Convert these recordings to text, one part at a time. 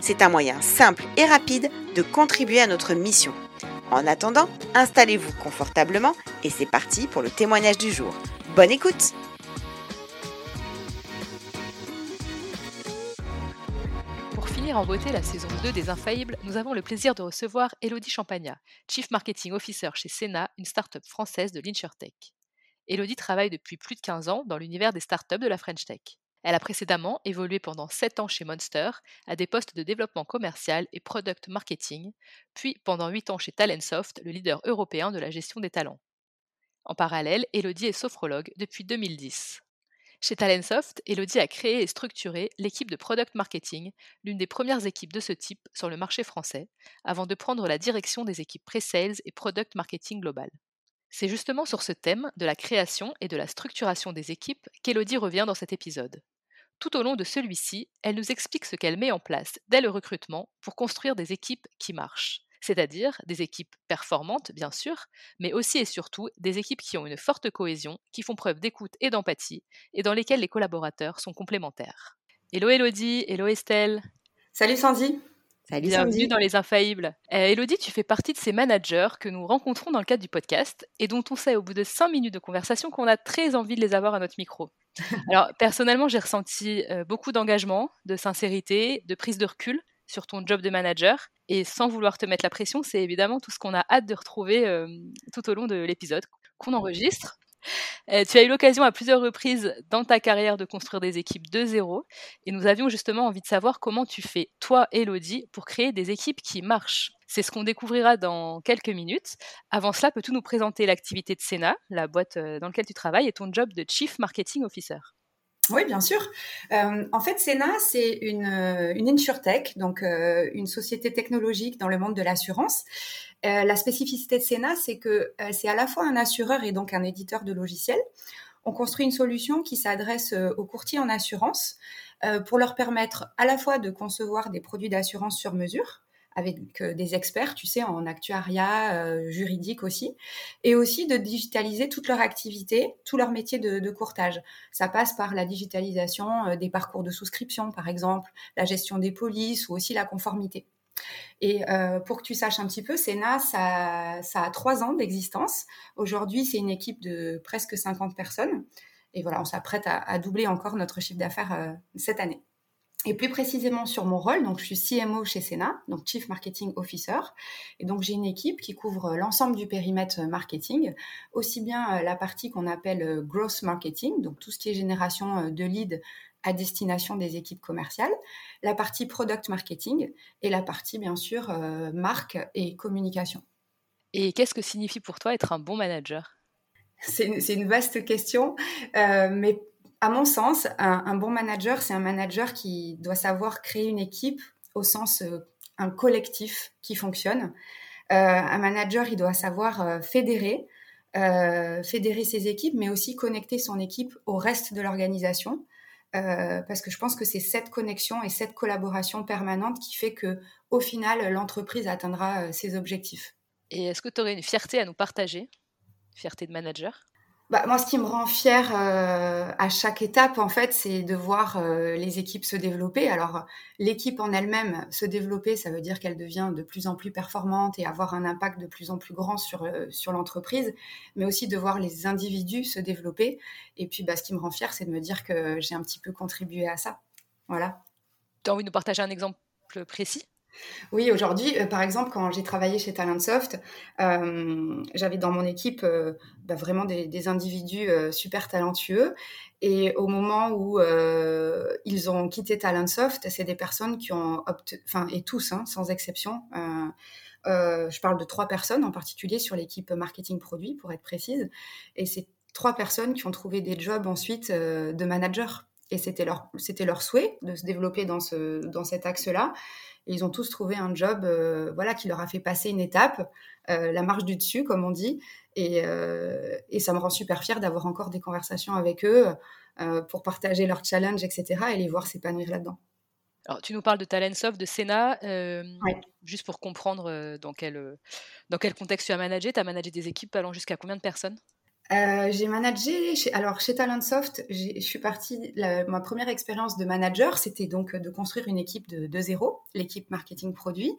C'est un moyen simple et rapide de contribuer à notre mission. En attendant, installez-vous confortablement et c'est parti pour le témoignage du jour. Bonne écoute Pour finir en beauté la saison 2 des Infaillibles, nous avons le plaisir de recevoir Elodie Champagna, Chief Marketing Officer chez Sena, une start-up française de l'InsurTech. Elodie travaille depuis plus de 15 ans dans l'univers des startups de la French Tech. Elle a précédemment évolué pendant 7 ans chez Monster à des postes de développement commercial et product marketing, puis pendant 8 ans chez Talentsoft, le leader européen de la gestion des talents. En parallèle, Elodie est sophrologue depuis 2010. Chez Talentsoft, Elodie a créé et structuré l'équipe de product marketing, l'une des premières équipes de ce type sur le marché français, avant de prendre la direction des équipes pre-sales et product marketing global. C'est justement sur ce thème de la création et de la structuration des équipes qu'Elodie revient dans cet épisode. Tout au long de celui-ci, elle nous explique ce qu'elle met en place dès le recrutement pour construire des équipes qui marchent, c'est-à-dire des équipes performantes, bien sûr, mais aussi et surtout des équipes qui ont une forte cohésion, qui font preuve d'écoute et d'empathie, et dans lesquelles les collaborateurs sont complémentaires. Hello Elodie, hello Estelle. Salut Sandy. Salut Bienvenue dans Les Infaillibles. Euh, Elodie, tu fais partie de ces managers que nous rencontrons dans le cadre du podcast et dont on sait au bout de cinq minutes de conversation qu'on a très envie de les avoir à notre micro. Alors personnellement, j'ai ressenti euh, beaucoup d'engagement, de sincérité, de prise de recul sur ton job de manager. Et sans vouloir te mettre la pression, c'est évidemment tout ce qu'on a hâte de retrouver euh, tout au long de l'épisode qu'on enregistre. Euh, tu as eu l'occasion à plusieurs reprises dans ta carrière de construire des équipes de zéro et nous avions justement envie de savoir comment tu fais, toi, Elodie, pour créer des équipes qui marchent. C'est ce qu'on découvrira dans quelques minutes. Avant cela, peux-tu nous présenter l'activité de Sena, la boîte euh, dans laquelle tu travailles, et ton job de Chief Marketing Officer? Oui, bien sûr. Euh, en fait, Sena, c'est une, une insurtech, donc une société technologique dans le monde de l'assurance. Euh, la spécificité de Sena, c'est que euh, c'est à la fois un assureur et donc un éditeur de logiciels. On construit une solution qui s'adresse euh, aux courtiers en assurance pour leur permettre à la fois de concevoir des produits d'assurance sur mesure, avec des experts, tu sais, en actuariat, juridique aussi, et aussi de digitaliser toute leur activité, tout leur métier de, de courtage. Ça passe par la digitalisation des parcours de souscription, par exemple, la gestion des polices ou aussi la conformité. Et euh, pour que tu saches un petit peu, Sena, ça, ça a trois ans d'existence. Aujourd'hui, c'est une équipe de presque 50 personnes. Et voilà, on s'apprête à, doubler encore notre chiffre d'affaires euh, cette année. Et plus précisément sur mon rôle, donc je suis CMO chez Sena, donc Chief Marketing Officer. Et donc j'ai une équipe qui couvre l'ensemble du périmètre marketing, aussi bien euh, la partie qu'on appelle growth marketing, donc tout ce qui est génération de leads à destination des équipes commerciales, la partie product marketing et la partie bien sûr euh, marque et communication. Et qu'est-ce que signifie pour toi être un bon manager? C'est une, vaste question, euh, mais à mon sens, un, bon manager, c'est un manager qui doit savoir créer une équipe au sens un collectif qui fonctionne. un manager, il doit savoir fédérer, fédérer ses équipes, mais aussi connecter son équipe au reste de l'organisation. Euh, parce que je pense que c'est cette connexion et cette collaboration permanente qui fait que, au final, l'entreprise atteindra euh, ses objectifs. Et est-ce que tu aurais une fierté à nous partager? Fierté de manager? Bah, moi, ce qui me rend fière euh, à chaque étape, en fait, c'est de voir euh, les équipes se développer. Alors, l'équipe en elle-même se développer, ça veut dire qu'elle devient de plus en plus performante et avoir un impact de plus en plus grand sur, euh, sur l'entreprise, mais aussi de voir les individus se développer. Et puis, bah, ce qui me rend fière, c'est de me dire que j'ai un petit peu contribué à ça. Voilà. Tu as envie de nous partager un exemple précis? Oui, aujourd'hui, euh, par exemple, quand j'ai travaillé chez Talentsoft, euh, j'avais dans mon équipe euh, bah, vraiment des, individus super talentueux. Et au moment où ils ont quitté Talentsoft, c'est des personnes qui ont opté, enfin, et tous, hein, sans exception. je parle de trois personnes en particulier sur l'équipe marketing produit, pour être précise. Et c'est trois personnes qui ont trouvé des jobs ensuite de manager. Et c'était leur, c'était leur souhait de se développer dans, ce, dans cet axe-là ils ont tous trouvé un job euh, voilà, qui leur a fait passer une étape, euh, la marche du dessus, comme on dit. Euh, et, ça me rend super fière d'avoir encore des conversations avec eux pour partager leurs challenges, etc. et les voir s'épanouir là-dedans. Alors, tu nous parles de Talentsoft, de Sénat. Juste pour comprendre dans quel, dans quel contexte tu as managé. Tu as managé des équipes allant jusqu'à combien de personnes? Euh, j'ai managé, chez, alors chez Talentsoft, je suis partie, ma première expérience de manager, c'était donc de construire une équipe de, zéro, l'équipe marketing produit.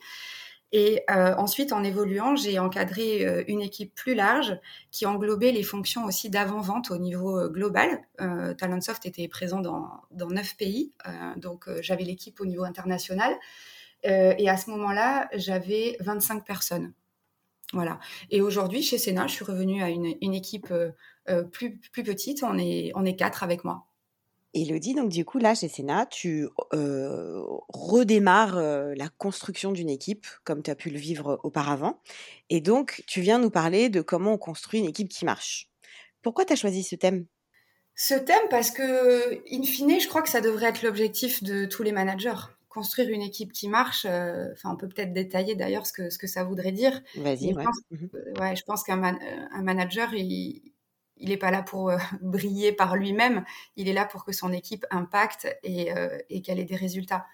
Et euh, ensuite, en évoluant, j'ai encadré euh, une équipe plus large qui englobait les fonctions aussi d'avant-vente au niveau euh, global. Euh, Talentsoft était présent dans, dans 9 pays, donc j'avais l'équipe au niveau international. et à ce moment-là, j'avais 25 personnes. Voilà. Et aujourd'hui, chez Sénat, je suis revenue à une, équipe euh, euh, plus, plus petite. On est, on est quatre avec moi. Elodie, donc du coup, là, chez Sénat, tu euh, redémarres la construction d'une équipe, comme tu as pu le vivre auparavant. Et donc, tu viens nous parler de comment on construit une équipe qui marche. Pourquoi tu as choisi ce thème? Ce thème, parce que, in fine, je crois que ça devrait être l'objectif de tous les managers construire une équipe qui marche, euh, enfin, on peut peut-être détailler d'ailleurs ce que, ce que ça voudrait dire. Vas-y, ouais. Mhm. ouais. Je pense qu'un euh, un manager, il n'est pas là pour euh, briller par lui-même, il est là pour que son équipe impacte et, et qu'elle ait des résultats.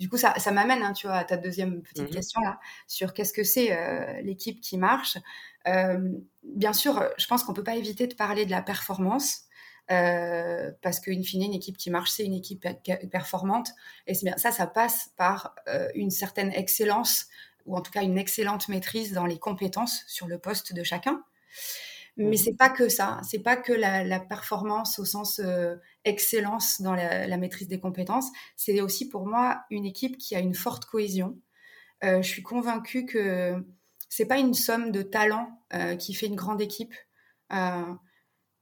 Du coup, ça, ça m'amène, hein, tu vois, à ta deuxième petite mhm. question là, sur qu'est-ce que c'est l'équipe qui marche. bien sûr, je pense qu'on peut pas éviter de parler de la performance. Euh, parce qu'une fine, une équipe qui marche, c'est une équipe performante. Et c'est bien ça, ça passe par euh, une certaine excellence, ou en tout cas une excellente maîtrise dans les compétences sur le poste de chacun. Mais mmh. c'est pas que ça, c'est pas que la, performance au sens euh, excellence dans la, maîtrise des compétences. C'est aussi pour moi une équipe qui a une forte cohésion. je suis convaincue que c'est pas une somme de talents qui fait une grande équipe.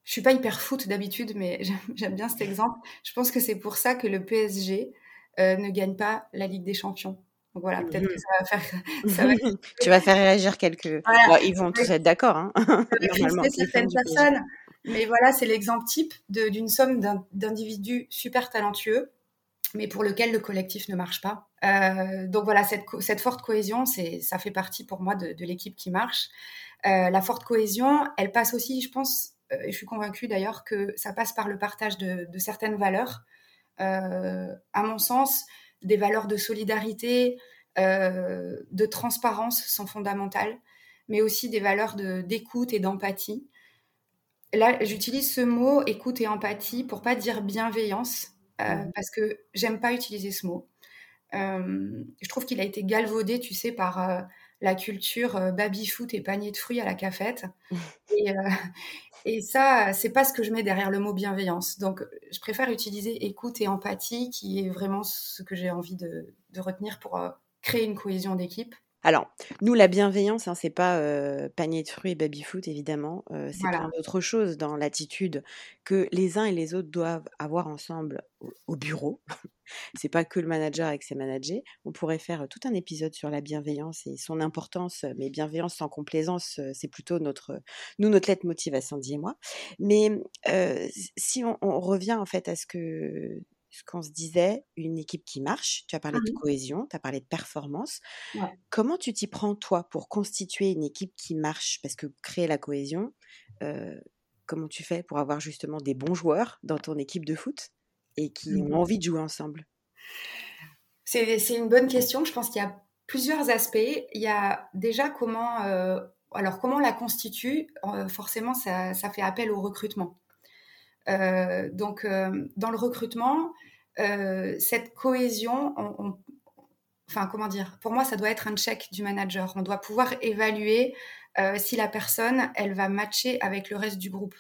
Je suis pas hyper foot d'habitude, mais j'aime bien cet exemple. Je pense que c'est pour ça que le PSG euh, ne gagne pas la Ligue des Champions. Donc voilà, peut-être que ça va faire. Ça va... tu vas faire réagir quelques. ils vont tous être d'accord. Hein. certaines personnes. Mais voilà, c'est l'exemple type d'une somme d'individus super talentueux, mais pour lequel le collectif ne marche pas. Euh, donc voilà, cette, cette forte cohésion, ça fait partie pour moi de, de l'équipe qui marche. Euh, la forte cohésion, elle passe aussi, je pense, et je suis convaincue d'ailleurs que ça passe par le partage de, certaines valeurs. Euh, à mon sens, des valeurs de solidarité, euh, de transparence sont fondamentales, mais aussi des valeurs d'écoute et d'empathie. Là, j'utilise ce mot écoute et empathie pour pas dire bienveillance, mmh. parce que j'aime pas utiliser ce mot. je trouve qu'il a été galvaudé, tu sais, par la culture euh, baby-foot et panier de fruits à la cafette. et, euh, et ça, c'est pas ce que je mets derrière le mot bienveillance. Donc, je préfère utiliser écoute et empathie, qui est vraiment ce que j'ai envie de, retenir pour euh, créer une cohésion d'équipe. Alors, nous, la bienveillance, hein, c'est pas panier de fruits et baby-foot, évidemment. c'est plein d'autres choses dans l'attitude que les uns et les autres doivent avoir ensemble au, bureau. c'est pas que le manager avec ses managers. On pourrait faire tout un épisode sur la bienveillance et son importance, mais bienveillance sans complaisance, c'est plutôt notre, nous, notre lettre motive à Sandy et moi. Mais si on, on, revient en fait à ce que ce qu'on se disait, une équipe qui marche. Tu as parlé de mmh cohésion, tu as parlé de performance. Comment tu t'y prends, toi, pour constituer une équipe qui marche? Parce que créer la cohésion, comment tu fais pour avoir justement des bons joueurs dans ton équipe de foot et qui mmh ont envie de jouer ensemble? C'est une bonne question. Je pense qu'il y a plusieurs aspects. Il y a déjà comment, alors comment on la constitue. forcément, ça, ça, fait appel au recrutement. Donc, dans le recrutement, euh, cette cohésion, enfin comment dire, pour moi ça doit être un check du manager. On doit pouvoir évaluer euh, si la personne, elle va matcher avec le reste du groupe.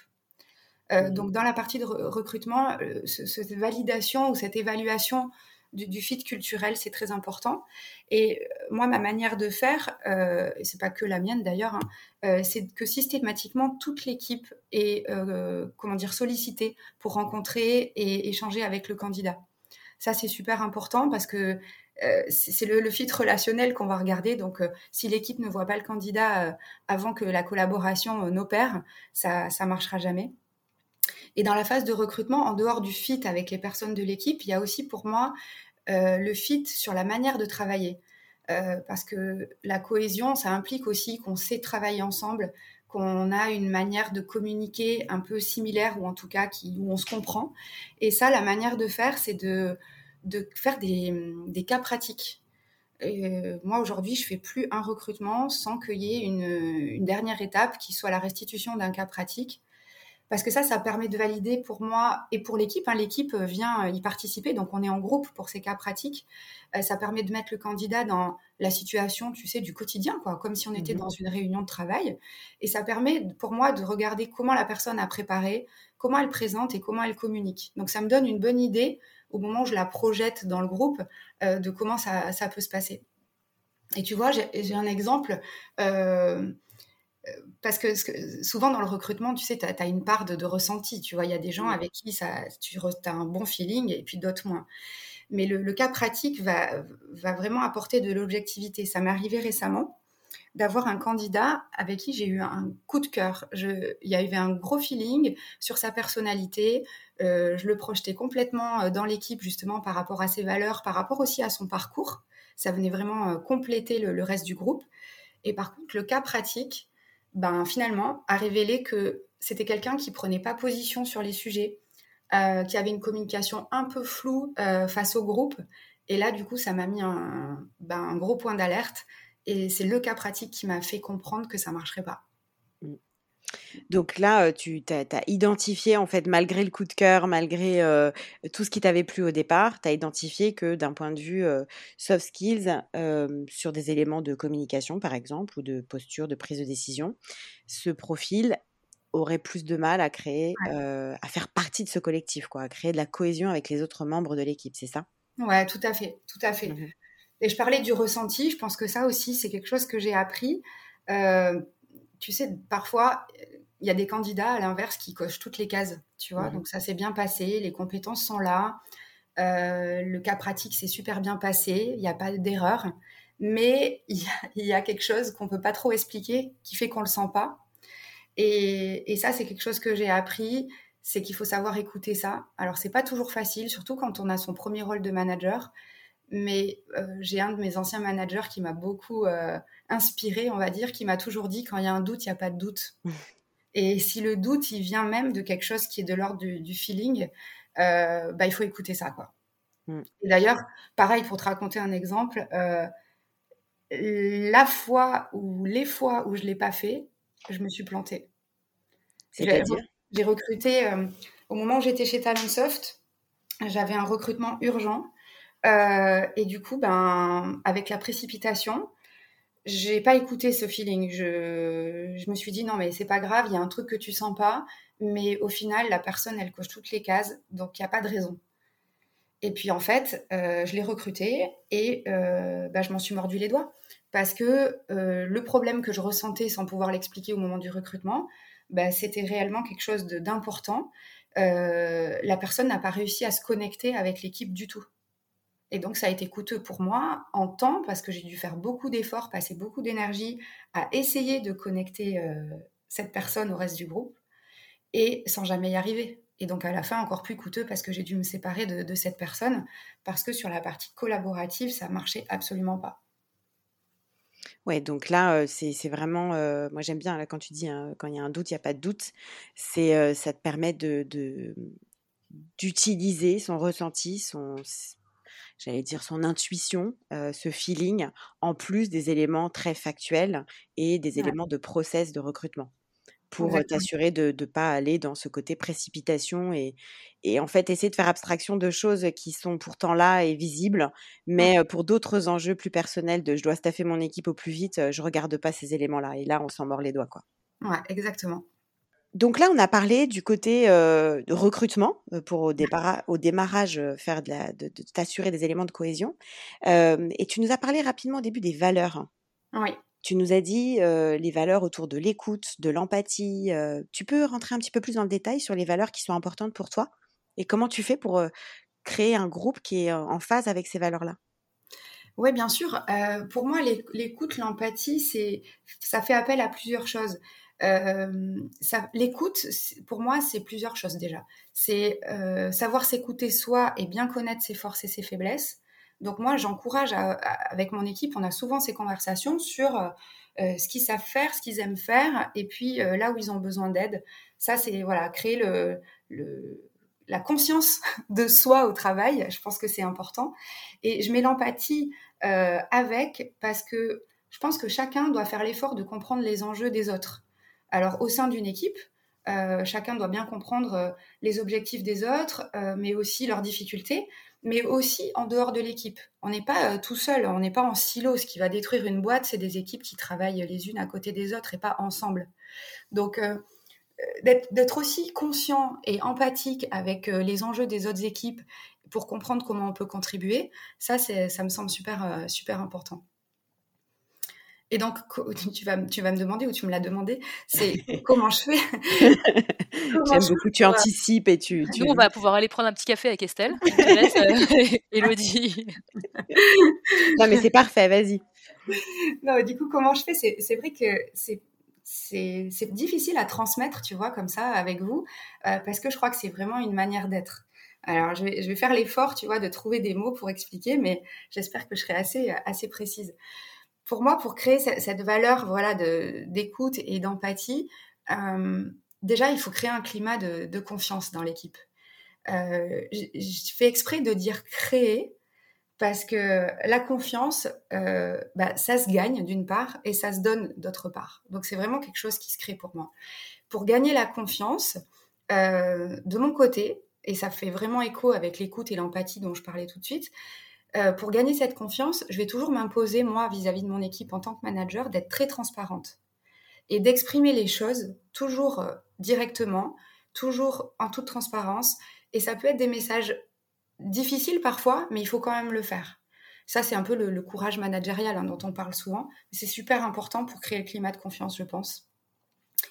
Euh, mmh. Donc dans la partie de recrutement, cette validation ou cette évaluation du, fit culturel, c'est très important. Et euh, moi, ma manière de faire, euh, et c'est pas que la mienne d'ailleurs, hein, euh, c'est que systématiquement toute l'équipe est euh, comment dire sollicitée pour rencontrer et échanger avec le candidat. Ça, c'est super important parce que c'est le, fit relationnel qu'on va regarder. Donc, si l'équipe ne voit pas le candidat avant que la collaboration n'opère, ça, ça marchera jamais. Et dans la phase de recrutement, en dehors du fit avec les personnes de l'équipe, il y a aussi pour moi le fit sur la manière de travailler. Euh, parce que la cohésion, ça implique aussi qu'on sait travailler ensemble, qu'on a une manière de communiquer un peu similaire, ou en tout cas qui, où on se comprend. Et ça, la manière de faire, c'est de, de faire des, des cas pratiques. Euh, moi, aujourd'hui, je fais plus un recrutement sans qu'il y ait une, une, dernière étape qui soit la restitution d'un cas pratique parce que ça, ça permet de valider pour moi et pour l'équipe. Hein, l'équipe euh, vient euh, y participer, donc on est en groupe pour ces cas pratiques. Euh, ça permet de mettre le candidat dans la situation, tu sais, du quotidien, quoi, comme si on était mmh dans une réunion de travail. Et ça permet pour moi de regarder comment la personne a préparé, comment elle présente et comment elle communique. Donc ça me donne une bonne idée au moment où je la projette dans le groupe de comment ça, ça, peut se passer. Et tu vois, j'ai un exemple. Euh, parce que, souvent dans le recrutement, tu sais, tu as, une part de, ressenti. Tu vois, il y a des gens avec qui ça, tu as un bon feeling et puis d'autres moins. Mais le, cas pratique va, va vraiment apporter de l'objectivité. Ça m'est arrivé récemment d'avoir un candidat avec qui j'ai eu un coup de cœur. il y avait un gros feeling sur sa personnalité. Euh, je le projetais complètement euh, dans l'équipe justement par rapport à ses valeurs, par rapport aussi à son parcours. Ça venait vraiment euh, compléter le reste du groupe. Et par contre, le cas pratique, ben, finalement, a révélé que c'était quelqu'un qui prenait pas position sur les sujets, euh, qui avait une communication un peu floue euh, face au groupe. Et là, du coup, ça m'a mis un, ben, un gros point d'alerte. Et c'est le cas pratique qui m'a fait comprendre que ça marcherait pas. Donc là, tu as, identifié, en fait, malgré le coup de cœur, malgré tout ce qui t'avait plu au départ, tu as identifié que d'un point de vue soft skills, sur des éléments de communication, par exemple, ou de posture, de prise de décision, ce profil aurait plus de mal à créer, à faire partie de ce collectif, quoi, à créer de la cohésion avec les autres membres de l'équipe, c'est ça? Ouais, tout à fait, tout à fait. Mmh Et je parlais du ressenti, je pense que ça aussi, c'est quelque chose que j'ai appris. Tu sais, parfois, il y a des candidats à l'inverse qui cochent toutes les cases, tu vois. Donc ça s'est bien passé, les compétences sont là, euh, le cas pratique s'est super bien passé, il n'y a pas d'erreur, mais il y, a, quelque chose qu'on peut pas trop expliquer qui fait qu'on le sent pas. Et, ça, c'est quelque chose que j'ai appris, c'est qu'il faut savoir écouter ça. Alors c'est pas toujours facile, surtout quand on a son premier rôle de manager. Mais euh, j'ai un de mes anciens managers qui m'a beaucoup euh, inspiré, on va dire, qui m'a toujours dit quand il y a un doute, il n'y a pas de doute. Et si le doute, il vient même de quelque chose qui est de l'ordre du, feeling, euh, bah, il faut écouter ça. Quoi. Mm. Et d'ailleurs, pareil, pour te raconter un exemple, la fois ou les fois où je ne l'ai pas fait, je me suis plantée. C'est-à-dire? J'ai recruté, au moment où j'étais chez Talentsoft, j'avais un recrutement urgent. Et du coup, ben, avec la précipitation, j'ai pas écouté ce feeling. Je, je me suis dit non mais c'est pas grave, il y a un truc que tu sens pas, mais au final la personne elle coche toutes les cases, donc il y a pas de raison. Et puis en fait, euh, je l'ai recruté et euh, bah, je m'en suis mordu les doigts parce que le problème que je ressentais sans pouvoir l'expliquer au moment du recrutement, bah, c'était réellement quelque chose d'important. la personne n'a pas réussi à se connecter avec l'équipe du tout. Et donc, ça a été coûteux pour moi en temps parce que j'ai dû faire beaucoup d'efforts, passer beaucoup d'énergie à essayer de connecter cette personne au reste du groupe et sans jamais y arriver. Et donc à la fin, encore plus coûteux parce que j'ai dû me séparer de, cette personne parce que sur la partie collaborative, ça marchait absolument pas. Ouais, donc là, c'est vraiment, moi j'aime bien quand tu dis hein, quand il y a un doute, il n'y a pas de doute. Ça te permet d'utiliser son ressenti, son, j'allais dire son intuition, ce feeling, en plus des éléments très factuels et des éléments de process de recrutement pour t'assurer de ne pas aller dans ce côté précipitation et, et en fait essayer de faire abstraction de choses qui sont pourtant là et visibles, mais pour d'autres enjeux plus personnels de je dois staffer mon équipe au plus vite, je regarde pas ces éléments-là et là on s'en mord les doigts quoi. Ouais, exactement. Donc là, on a parlé du côté de recrutement pour au, au démarrage faire de, de, de t'assurer des éléments de cohésion. et tu nous as parlé rapidement au début des valeurs. Oui. Tu nous as dit les valeurs autour de l'écoute, de l'empathie. tu peux rentrer un petit peu plus dans le détail sur les valeurs qui sont importantes pour toi? Et comment tu fais pour créer un groupe qui est en phase avec ces valeurs-là? Oui, bien sûr. pour moi, l'écoute, l'empathie, c'est, ça fait appel à plusieurs choses. L'écoute, pour moi, c'est plusieurs choses déjà. C'est savoir s'écouter soi et bien connaître ses forces et ses faiblesses. Donc moi, j'encourage avec mon équipe, on a souvent ces conversations sur euh, euh, ce qu'ils savent faire, ce qu'ils aiment faire, et puis euh, là où ils ont besoin d'aide. Ça, c'est voilà, créer le, la conscience de soi au travail. Je pense que c'est important. Et je mets l'empathie avec parce que je pense que chacun doit faire l'effort de comprendre les enjeux des autres. Alors au sein d'une équipe, chacun doit bien comprendre les objectifs des autres, mais aussi leurs difficultés mais aussi en dehors de l'équipe. On n'est pas euh, tout seul, on n'est pas en silo. Ce qui va détruire une boîte, c'est des équipes qui travaillent les unes à côté des autres et pas ensemble. Donc, euh, euh, d'être aussi conscient et empathique avec les enjeux des autres équipes pour comprendre comment on peut contribuer, ça, ça me semble super important. Et donc, tu vas, tu vas me demander, ou tu me l'as demandé, c'est comment je fais. J'aime beaucoup, tu anticipes et tu, Nous, on va pouvoir aller prendre un petit café avec Estelle. Euh, Elodie. non, mais c'est parfait, vas-y. Non, du coup, comment je fais C'est vrai que c'est c'est difficile à transmettre, tu vois, comme ça, avec vous, euh, parce que je crois que c'est vraiment une manière d'être. Alors, je vais, je vais faire l'effort, tu vois, de trouver des mots pour expliquer, mais j'espère que je serai assez, assez précise pour moi, pour créer cette, valeur voilà, d'écoute et d'empathie, euh, déjà, il faut créer un climat de, confiance dans l'équipe. Euh, je, fais exprès de dire créer parce que la confiance, euh, bah, ça se gagne d'une part et ça se donne d'autre part. Donc, c'est vraiment quelque chose qui se crée pour moi. Pour gagner la confiance, de mon côté, et ça fait vraiment écho avec l'écoute et l'empathie dont je parlais tout de suite, euh, pour gagner cette confiance, je vais toujours m'imposer, moi, vis-à-vis de mon équipe en tant que manager, d'être très transparente et d'exprimer les choses toujours euh, directement, toujours en toute transparence. Et ça peut être des messages difficiles parfois, mais il faut quand même le faire. Ça, c'est un peu le, courage managérial hein, dont on parle souvent. C'est super important pour créer le climat de confiance, je pense.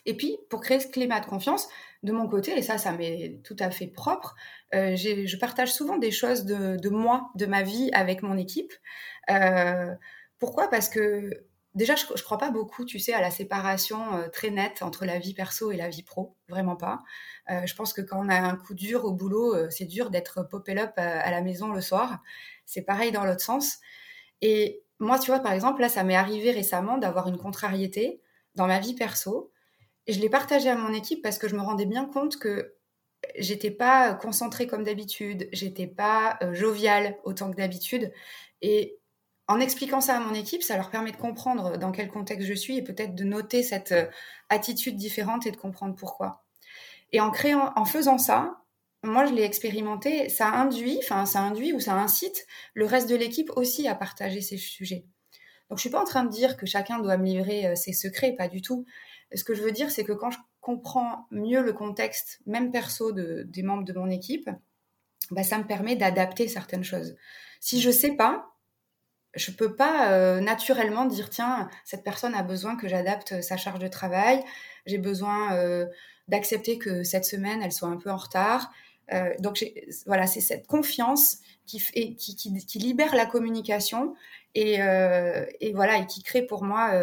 Et puis, pour créer ce climat de confiance, de mon côté, et ça, ça m'est tout à fait propre, euh, je partage souvent des choses de, moi, de ma vie avec mon équipe. Euh, pourquoi? Parce que déjà, je ne crois pas beaucoup, tu sais, à la séparation euh, très nette entre la vie perso et la vie pro. Vraiment pas. je pense que quand on a un coup dur au boulot, c'est dur d'être popé up à, la maison le soir. C'est pareil dans l'autre sens. Et moi, tu vois, par exemple, là, ça m'est arrivé récemment d'avoir une contrariété dans ma vie perso je l'ai partagé à mon équipe parce que je me rendais bien compte que j'étais pas concentrée comme d'habitude, j'étais pas euh, joviale autant que d'habitude. Et en expliquant ça à mon équipe, ça leur permet de comprendre dans quel contexte je suis et peut-être de noter cette euh, attitude différente et de comprendre pourquoi. Et en faisant ça, moi je l'ai expérimenté, ça induit, enfin ça induit ou ça incite le reste de l'équipe aussi à partager ces sujets. Donc je suis pas en train de dire que chacun doit me livrer euh, ses secrets, pas du tout ce que je veux dire, c'est que quand je comprends mieux le contexte, même perso des membres de mon équipe, bah, ça me permet d'adapter certaines choses. Si je sais pas, je peux pas naturellement dire tiens cette personne a besoin que j'adapte sa charge de travail, j'ai besoin d'accepter que cette semaine elle soit un peu en retard. donc voilà c'est cette confiance qui, libère la communication et, voilà et qui crée pour moi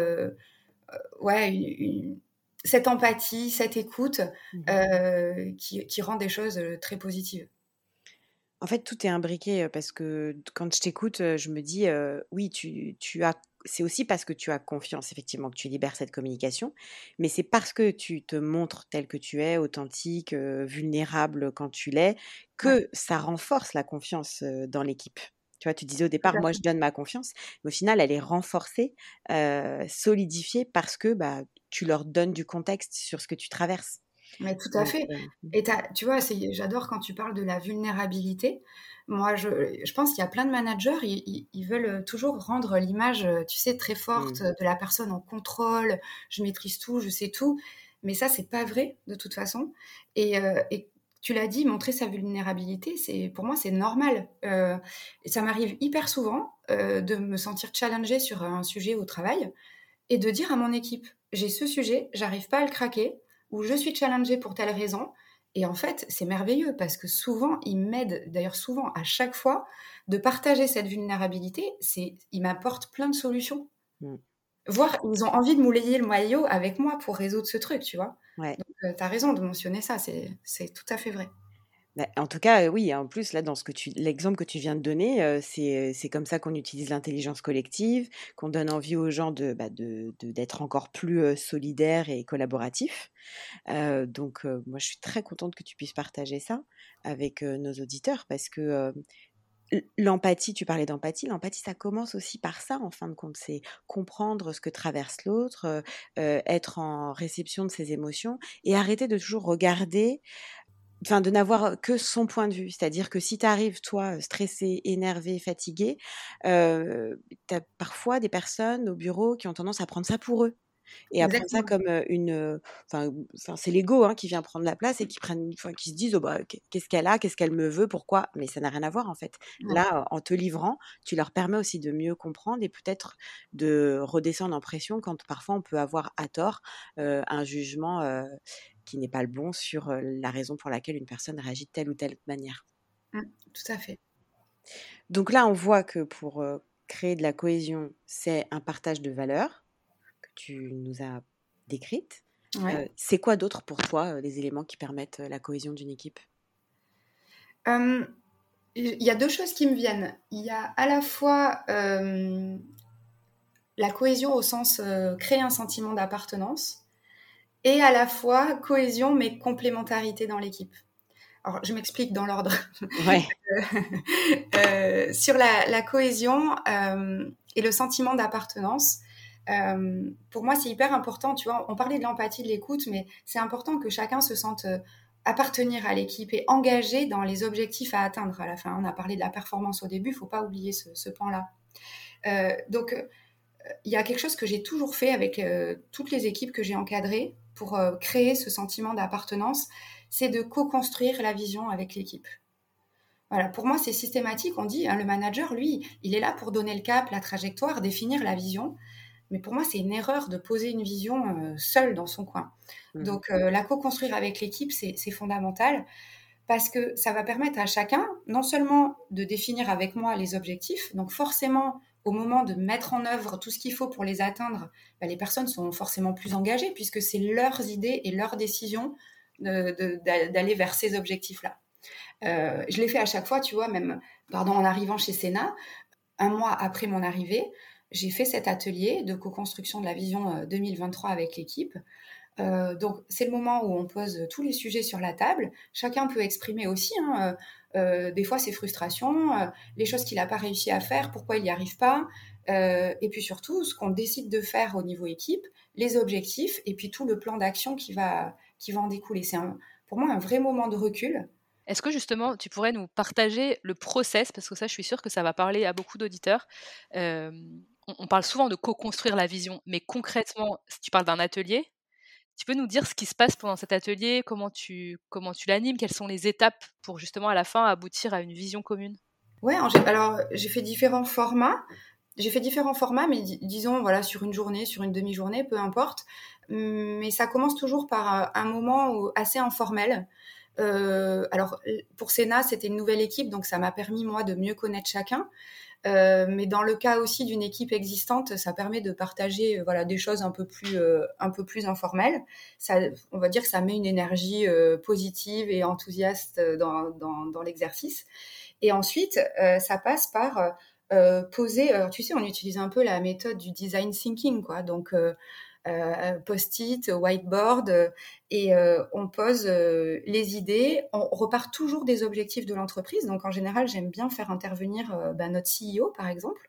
ouais cette empathie, cette écoute mmh qui, qui rend des choses très positives. En fait, tout est imbriqué parce que quand je t'écoute, je me dis, oui, tu, tu as c'est aussi parce que tu as confiance, effectivement, que tu libères cette communication, mais c'est parce que tu te montres tel que tu es, authentique, vulnérable quand tu l'es, que ça renforce la confiance dans l'équipe. Tu vois, tu disais au départ, moi, je donne ma confiance, mais au final, elle est renforcée, solidifiée parce que bah, tu leur donnes du contexte sur ce que tu traverses. Mais tout à fait. Mmh. Et tu vois, j'adore quand tu parles de la vulnérabilité. Moi, je, je pense qu'il y a plein de managers, ils, ils, veulent toujours rendre l'image, tu sais, très forte mmh. de la personne en contrôle. Je maîtrise tout, je sais tout. Mais ça, c'est pas vrai de toute façon. Et, et tu l'as dit, montrer sa vulnérabilité, c'est pour moi, c'est normal. Euh, ça m'arrive hyper souvent euh, de me sentir challengée sur un sujet au travail et de dire à mon équipe, j'ai ce sujet, j'arrive pas à le craquer ou je suis challengée pour telle raison. Et en fait, c'est merveilleux parce que souvent, ils m'aident, d'ailleurs souvent à chaque fois, de partager cette vulnérabilité. C'est, ils m'apportent plein de solutions. Mm. Voire, ils ont envie de moulayer le maillot avec moi pour résoudre ce truc, tu vois. Donc, euh, tu as raison de mentionner ça, c'est tout à fait vrai. Bah, en tout cas, oui, en plus, là, dans ce que tu, l'exemple que tu viens de donner, c'est comme ça qu'on utilise l'intelligence collective, qu'on donne envie aux gens de, bah, d'être encore plus solidaires et collaboratifs. donc, moi, je suis très contente que tu puisses partager ça avec nos auditeurs parce que l'empathie, tu parlais d'empathie, l'empathie, ça commence aussi par ça, en fin de compte, c'est comprendre ce que traverse l'autre, être en réception de ses émotions et arrêter de toujours regarder enfin de n'avoir que son point de vue. C'est-à-dire que si tu arrives, toi, stressé, énervé, fatigué, euh, tu as parfois des personnes au bureau qui ont tendance à prendre ça pour eux. Et à prendre ça comme une. Enfin, c'est l'ego hein, qui vient prendre la place et qui, prennent, qui se disent oh, bah, qu'est-ce qu'elle a, qu'est-ce qu'elle me veut, pourquoi? Mais ça n'a rien à voir en fait. Là, en te livrant, tu leur permets aussi de mieux comprendre et peut-être de redescendre en pression quand parfois on peut avoir à tort un jugement qui n'est pas le bon sur la raison pour laquelle une personne réagit de telle ou telle manière. Mmh, tout à fait. Donc là, on voit que pour créer de la cohésion, c'est un partage de valeurs tu nous as décrites. c'est quoi d'autre pour toi les éléments qui permettent la cohésion d'une équipe? Il y a deux choses qui me viennent. Il y a à la fois la cohésion au sens créer un sentiment d'appartenance et à la fois cohésion mais complémentarité dans l'équipe. Alors, je m'explique dans l'ordre. Ouais. euh, sur la, la cohésion euh, et le sentiment d'appartenance, euh, pour moi, c'est hyper important. Tu vois, on parlait de l'empathie, de l'écoute, mais c'est important que chacun se sente euh, appartenir à l'équipe et engagé dans les objectifs à atteindre à la fin. On a parlé de la performance au début, il faut pas oublier ce, pan-là. Euh, donc, il y a quelque chose que j'ai toujours fait avec toutes les équipes que j'ai encadrées, pour créer ce sentiment d'appartenance, c'est de co-construire la vision avec l'équipe. Voilà, pour moi, c'est systématique. On dit, hein, le manager, lui, il est là pour donner le cap, la trajectoire, définir la vision. Mais pour moi, c'est une erreur de poser une vision euh, seule dans son coin. Mmh. Donc, euh, la co-construire avec l'équipe, c'est fondamental parce que ça va permettre à chacun, non seulement de définir avec moi les objectifs, donc forcément, au moment de mettre en œuvre tout ce qu'il faut pour les atteindre, bah, les personnes sont forcément plus engagées puisque c'est leurs idées et leurs décisions d'aller vers ces objectifs-là. Euh, je l'ai fait à chaque fois, tu vois, même pardon, en arrivant chez Sénat, un mois après mon arrivée, j'ai fait cet atelier de co-construction de la vision 2023 euh, avec l'équipe. Euh, donc c'est le moment où on pose tous les sujets sur la table. Chacun peut exprimer aussi hein, euh, des fois ses frustrations, les choses qu'il n'a pas réussi à faire, pourquoi il n'y arrive pas, et puis surtout ce qu'on décide de faire au niveau équipe, les objectifs, et puis tout le plan d'action qui va, qui va en découler. C'est pour moi un vrai moment de recul. Est-ce que justement, tu pourrais nous partager le process, parce que ça, je suis sûre que ça va parler à beaucoup d'auditeurs. on, parle souvent de co-construire la vision, mais concrètement, si tu parles d'un atelier, tu peux nous dire ce qui se passe pendant cet atelier, comment tu, comment tu l'animes, quelles sont les étapes pour justement à la fin aboutir à une vision commune? Ouais, alors j'ai fait différents formats. J'ai fait différents formats, mais disons, voilà, sur une journée, sur une demi-journée, peu importe. Mais ça commence toujours par un moment assez informel. Alors, pour Sénat, c'était une nouvelle équipe, donc ça m'a permis, moi, de mieux connaître chacun. Euh, mais dans le cas aussi d'une équipe existante, ça permet de partager euh, voilà des choses un peu plus euh, un peu plus informelles. Ça, on va dire que ça met une énergie positive et enthousiaste dans, dans, dans l'exercice. Et ensuite, ça passe par poser. Tu sais, on utilise un peu la méthode du design thinking, quoi. Donc euh, post-it, whiteboard, euh, et euh, on pose les idées. On repart toujours des objectifs de l'entreprise. Donc en général, j'aime bien faire intervenir bah, notre CEO, par exemple,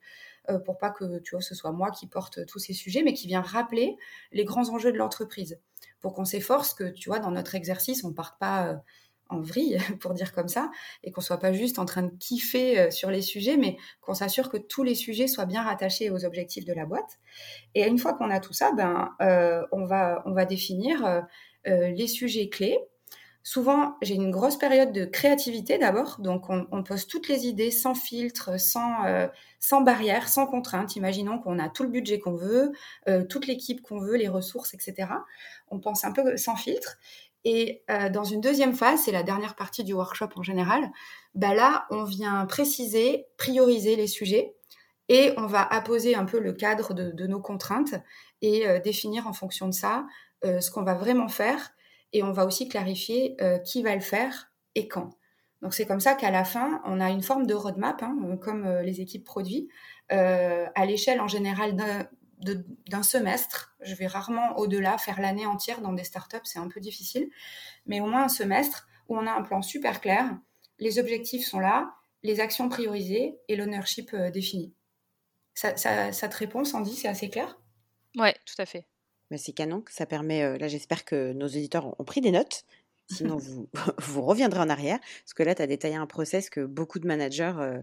pour pas que tu vois, ce soit moi qui porte tous ces sujets, mais qui vient rappeler les grands enjeux de l'entreprise, pour qu'on s'efforce que, tu vois, dans notre exercice, on parte pas en vrille, pour dire comme ça, et qu'on soit pas juste en train de kiffer euh, sur les sujets, mais qu'on s'assure que tous les sujets soient bien rattachés aux objectifs de la boîte. Et une fois qu'on a tout ça, ben, euh, on, va, on va définir euh, les sujets clés. Souvent, j'ai une grosse période de créativité d'abord, donc on, pose toutes les idées sans filtre, sans, sans barrière, sans contrainte. Imaginons qu'on a tout le budget qu'on veut, toute l'équipe qu'on veut, les ressources, etc. On pense un peu sans filtre. Et euh, dans une deuxième phase, c'est la dernière partie du workshop en général, bah là, on vient préciser, prioriser les sujets et on va apposer un peu le cadre de, nos contraintes et euh, définir en fonction de ça euh, ce qu'on va vraiment faire. Et on va aussi clarifier qui va le faire et quand. Donc c'est comme ça qu'à la fin, on a une forme de roadmap, hein, comme les équipes produits, à l'échelle en général d'un semestre. Je vais rarement au-delà faire l'année entière dans des startups, c'est un peu difficile, mais au moins un semestre où on a un plan super clair, les objectifs sont là, les actions priorisées et l'ownership euh, défini. Ça, ça, ça, te répond, Sandy? C'est assez clair? Ouais, tout à fait. Mais c'est canon, ça permet, euh, là j'espère que nos auditeurs ont pris des notes, Sinon, vous, reviendrez en arrière, parce que là, tu as détaillé un process que beaucoup de managers euh,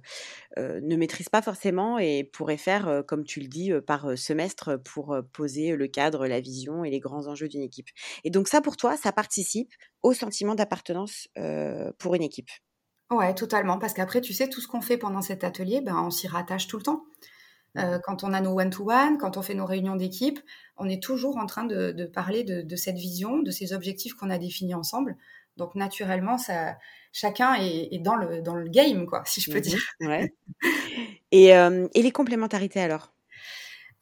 euh, ne maîtrisent pas forcément et pourraient faire, euh, comme tu le dis, par semestre pour poser le cadre, la vision et les grands enjeux d'une équipe. Et donc ça, pour toi, ça participe au sentiment d'appartenance pour une équipe? Ouais, totalement, parce qu'après, tu sais, tout ce qu'on fait pendant cet atelier, ben, on s'y rattache tout le temps. Euh, quand on a nos one-to-one, quand on fait nos réunions d'équipe, on est toujours en train de, parler de, cette vision, de ces objectifs qu'on a définis ensemble. Donc naturellement, ça, chacun est, dans, le, dans le game, quoi, si je peux dire. Ouais. et, euh, et les complémentarités alors?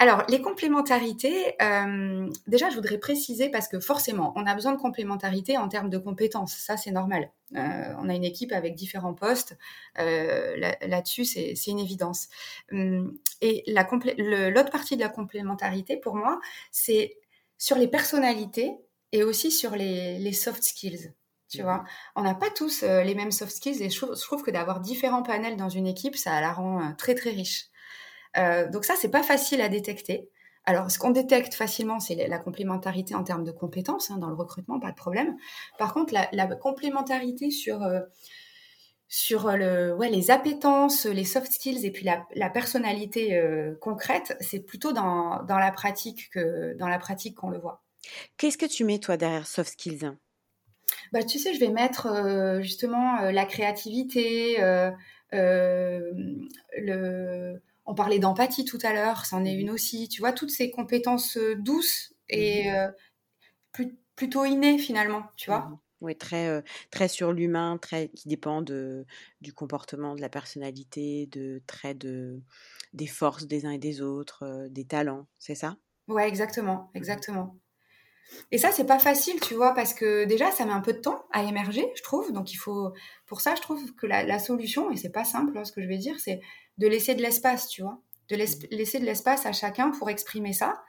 Alors, les complémentarités, euh, déjà, je voudrais préciser parce que forcément, on a besoin de complémentarité en termes de compétences. Ça, c'est normal. Euh, on a une équipe avec différents postes. Euh, là-dessus, c'est une évidence. Hum, et l'autre partie de la complémentarité, pour moi, c'est sur les personnalités et aussi sur les, soft skills. Tu vois, on n'a pas tous les mêmes soft skills et je trouve que d'avoir différents panels dans une équipe, ça la rend très très riche. Euh, donc ça, c'est pas facile à détecter. Alors, ce qu'on détecte facilement, c'est la complémentarité en termes de compétences. Hein, dans le recrutement, pas de problème. Par contre, la, complémentarité sur, euh, sur le, ouais, les appétences, les soft skills et puis la, personnalité euh, concrète, c'est plutôt dans, dans, la pratique que dans la pratique qu'on le voit. Qu'est-ce que tu mets, toi, derrière soft skills? Bah, Tu sais, je vais mettre justement la créativité, le on parlait d'empathie tout à l'heure, c'en est mmh une aussi. Tu vois, toutes ces compétences euh, douces et mmh euh, plutôt innées finalement, tu vois. Mmh oui, très, euh, très sur l'humain, très qui dépend de, du comportement, de la personnalité, de très de des forces des uns et des autres, des talents, c'est ça? Ouais, exactement, exactement. Et ça, c'est pas facile, tu vois, parce que déjà, ça met un peu de temps à émerger, je trouve. Donc, il faut, pour ça, je trouve que la, la solution, et c'est pas simple, hein, ce que je vais dire, c'est de laisser de l'espace, tu vois, de mmh. laisser de l'espace à chacun pour exprimer ça.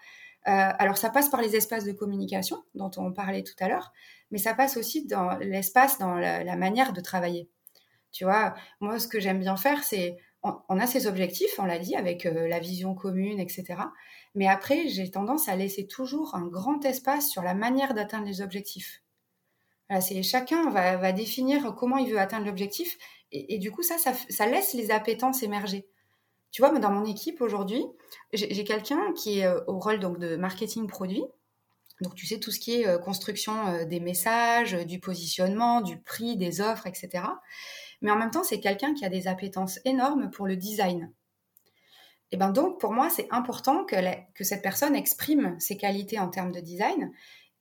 Euh, alors ça passe par les espaces de communication dont on parlait tout à l'heure, mais ça passe aussi dans l'espace, dans la, manière de travailler. Tu vois, moi ce que j'aime bien faire, c'est on, a ces objectifs, on l'a dit, avec euh, la vision commune, etc. Mais après, j'ai tendance à laisser toujours un grand espace sur la manière d'atteindre les objectifs. chacun va, va, définir comment il veut atteindre l'objectif et, du coup, ça, ça, laisse les appétences émerger. Tu vois, dans mon équipe aujourd'hui, j'ai quelqu'un qui est euh, au rôle donc de marketing produit. Donc, tu sais, tout ce qui est euh, construction euh, des messages, du positionnement, du prix, des offres, etc. Mais en même temps, c'est quelqu'un qui a des appétences énormes pour le design. Et ben donc, pour moi, c'est important que, cette personne exprime ses qualités en termes de design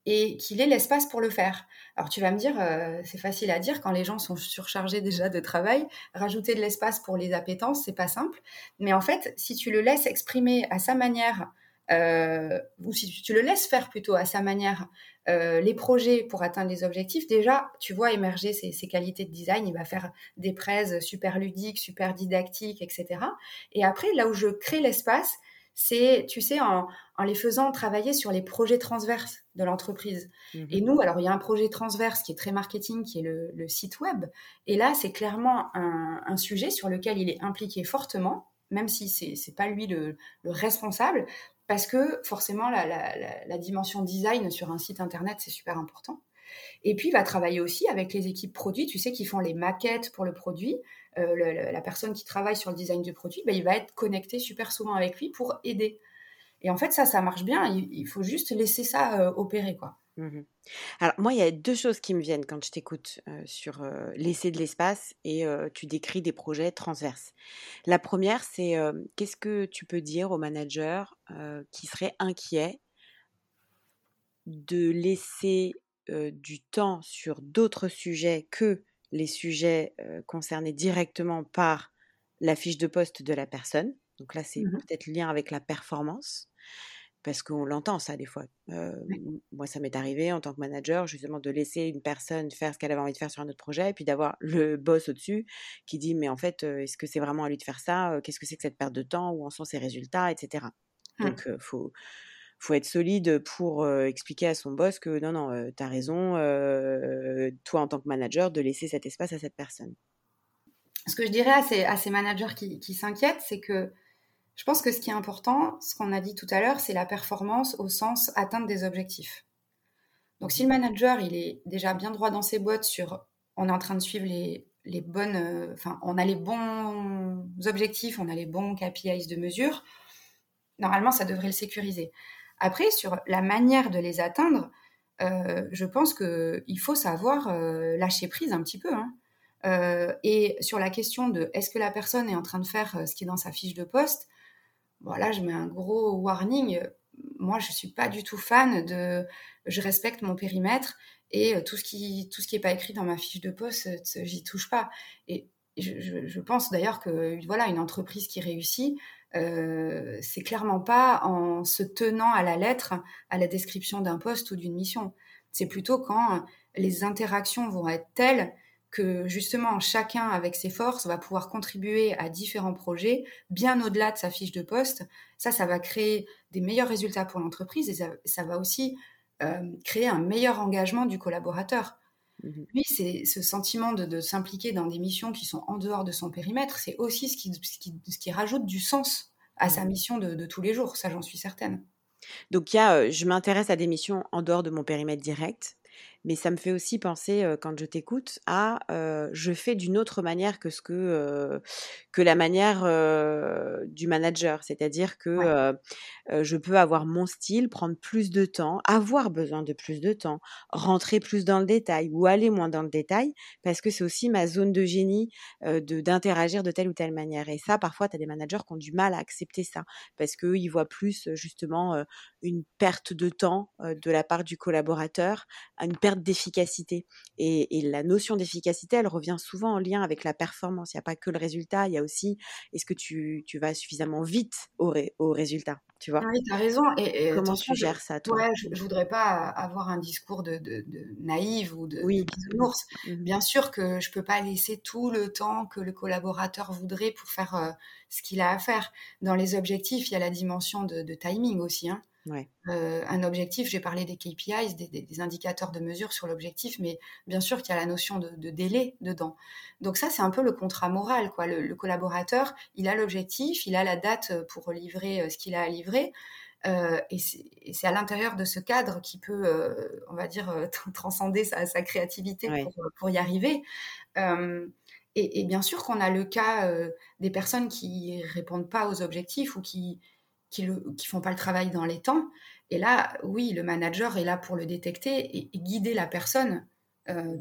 et qu'il ait l'espace pour le faire. Alors tu vas me dire, euh, c'est facile à dire quand les gens sont surchargés déjà de travail, rajouter de l'espace pour les appétences, c'est pas simple. Mais en fait, si tu le laisses exprimer à sa manière, euh, ou si tu le laisses faire plutôt à sa manière euh, les projets pour atteindre les objectifs, déjà, tu vois émerger ses, ses, qualités de design. Il va faire des prêts super ludiques, super didactiques, etc. Et après, là où je crée l'espace, c'est, tu sais, en, les faisant travailler sur les projets transverses de l'entreprise. Mmh et nous, alors il y a un projet transverse qui est très marketing, qui est le, site web. Et là, c'est clairement un, sujet sur lequel il est impliqué fortement, même si c'est n'est pas lui le, responsable, parce que forcément, la, dimension design sur un site internet, c'est super important. Et puis, il va travailler aussi avec les équipes produits, tu sais, qui font les maquettes pour le produit. Euh, la personne qui travaille sur le design du produit, ben, il va être connecté super souvent avec lui pour aider. Et en fait, ça, ça marche bien. Il, faut juste laisser ça euh, opérer, quoi. Mmh Alors moi, il y a deux choses qui me viennent quand je t'écoute euh, sur laisser de l'espace et tu décris des projets transverses. La première, c'est qu'est-ce que tu peux dire aux managers qui seraient inquiets de laisser du temps sur d'autres sujets que les sujets concernés directement par la fiche de poste de la personne? Donc là, c'est mmh peut-être lien avec la performance, parce qu'on l'entend ça des fois. Moi, ça m'est arrivé en tant que manager, justement, de laisser une personne faire ce qu'elle avait envie de faire sur un autre projet, et puis d'avoir le boss au-dessus qui dit, mais en fait, est-ce que c'est vraiment à lui de faire ça? Qu'est-ce que c'est que cette perte de temps? Où en sont ses résultats? Etc. Donc, il faut faut être solide pour expliquer à son boss que non, non, tu as raison, toi en tant que manager, de laisser cet espace à cette personne. Ce que je dirais à ces, à ces managers qui, qui s'inquiètent, c'est que je pense que ce qui est important, ce qu'on a dit tout à l'heure, c'est la performance au sens atteindre des objectifs. Donc si le manager, il est déjà bien droit dans ses bottes sur on est en train de suivre les, les bonnes, enfin, on a les bons objectifs, on a les bons KPIs de mesure, normalement, ça devrait le sécuriser. Après, sur la manière de les atteindre, euh, je pense qu'il faut savoir euh, lâcher prise un petit peu. Hein. Euh, et sur la question de est-ce que la personne est en train de faire ce qui est dans sa fiche de poste, voilà, je mets un gros warning. Moi, je suis pas du tout fan de. Je respecte mon périmètre et tout ce qui tout ce qui est pas écrit dans ma fiche de poste, j'y touche pas. Et je, je pense d'ailleurs que voilà, une entreprise qui réussit, euh, c'est clairement pas en se tenant à la lettre à la description d'un poste ou d'une mission. C'est plutôt quand les interactions vont être telles que justement chacun avec ses forces va pouvoir contribuer à différents projets bien au-delà de sa fiche de poste. Ça, ça va créer des meilleurs résultats pour l'entreprise et ça, va aussi euh, créer un meilleur engagement du collaborateur. Mmh Lui, c'est ce sentiment de, s'impliquer dans des missions qui sont en dehors de son périmètre, c'est aussi ce qui, ce, qui, rajoute du sens à sa mmh. mission de, tous les jours, ça j'en suis certaine. Donc il y a, je m'intéresse à des missions en dehors de mon périmètre direct, mais ça me fait aussi penser, quand je t'écoute, à je fais d'une autre manière que ce que, que la manière du manager. C'est-à-dire que je peux avoir mon style, prendre plus de temps, avoir besoin de plus de temps, rentrer plus dans le détail ou aller moins dans le détail, parce que c'est aussi ma zone de génie de d'interagir de telle ou telle manière. Et ça, parfois, tu as des managers qui ont du mal à accepter ça, parce qu'ils voient plus justement une perte de temps de la part du collaborateur, une perte d'efficacité. Et, la notion d'efficacité, elle revient souvent en lien avec la performance. Il n'y a pas que le résultat, il y a aussi est-ce que tu, vas suffisamment vite au, au résultat tu vois? Ah Oui, tu as raison. Et, Comment tu gères ça, toi? ouais, je, ne voudrais pas avoir un discours de, naïve ou de, oui. bisounours. Mmh Bien sûr que je peux pas laisser tout le temps que le collaborateur voudrait pour faire euh, ce qu'il a à faire. Dans les objectifs, il y a la dimension de, timing aussi. Hein. Euh, un objectif, j'ai parlé des KPIs, des, indicateurs de mesure sur l'objectif, mais bien sûr qu'il y a la notion de, délai dedans. Donc ça, c'est un peu le contrat moral. Quoi. Le, collaborateur, il a l'objectif, il a la date pour livrer euh, ce qu'il a à livrer. Euh, et c'est à l'intérieur de ce cadre qui peut, on va dire, transcender sa, créativité pour, y arriver. et, bien sûr qu'on a le cas des personnes qui répondent pas aux objectifs ou qui, qui ne font pas le travail dans les temps. Et là, oui, le manager est là pour le détecter et, guider la personne euh,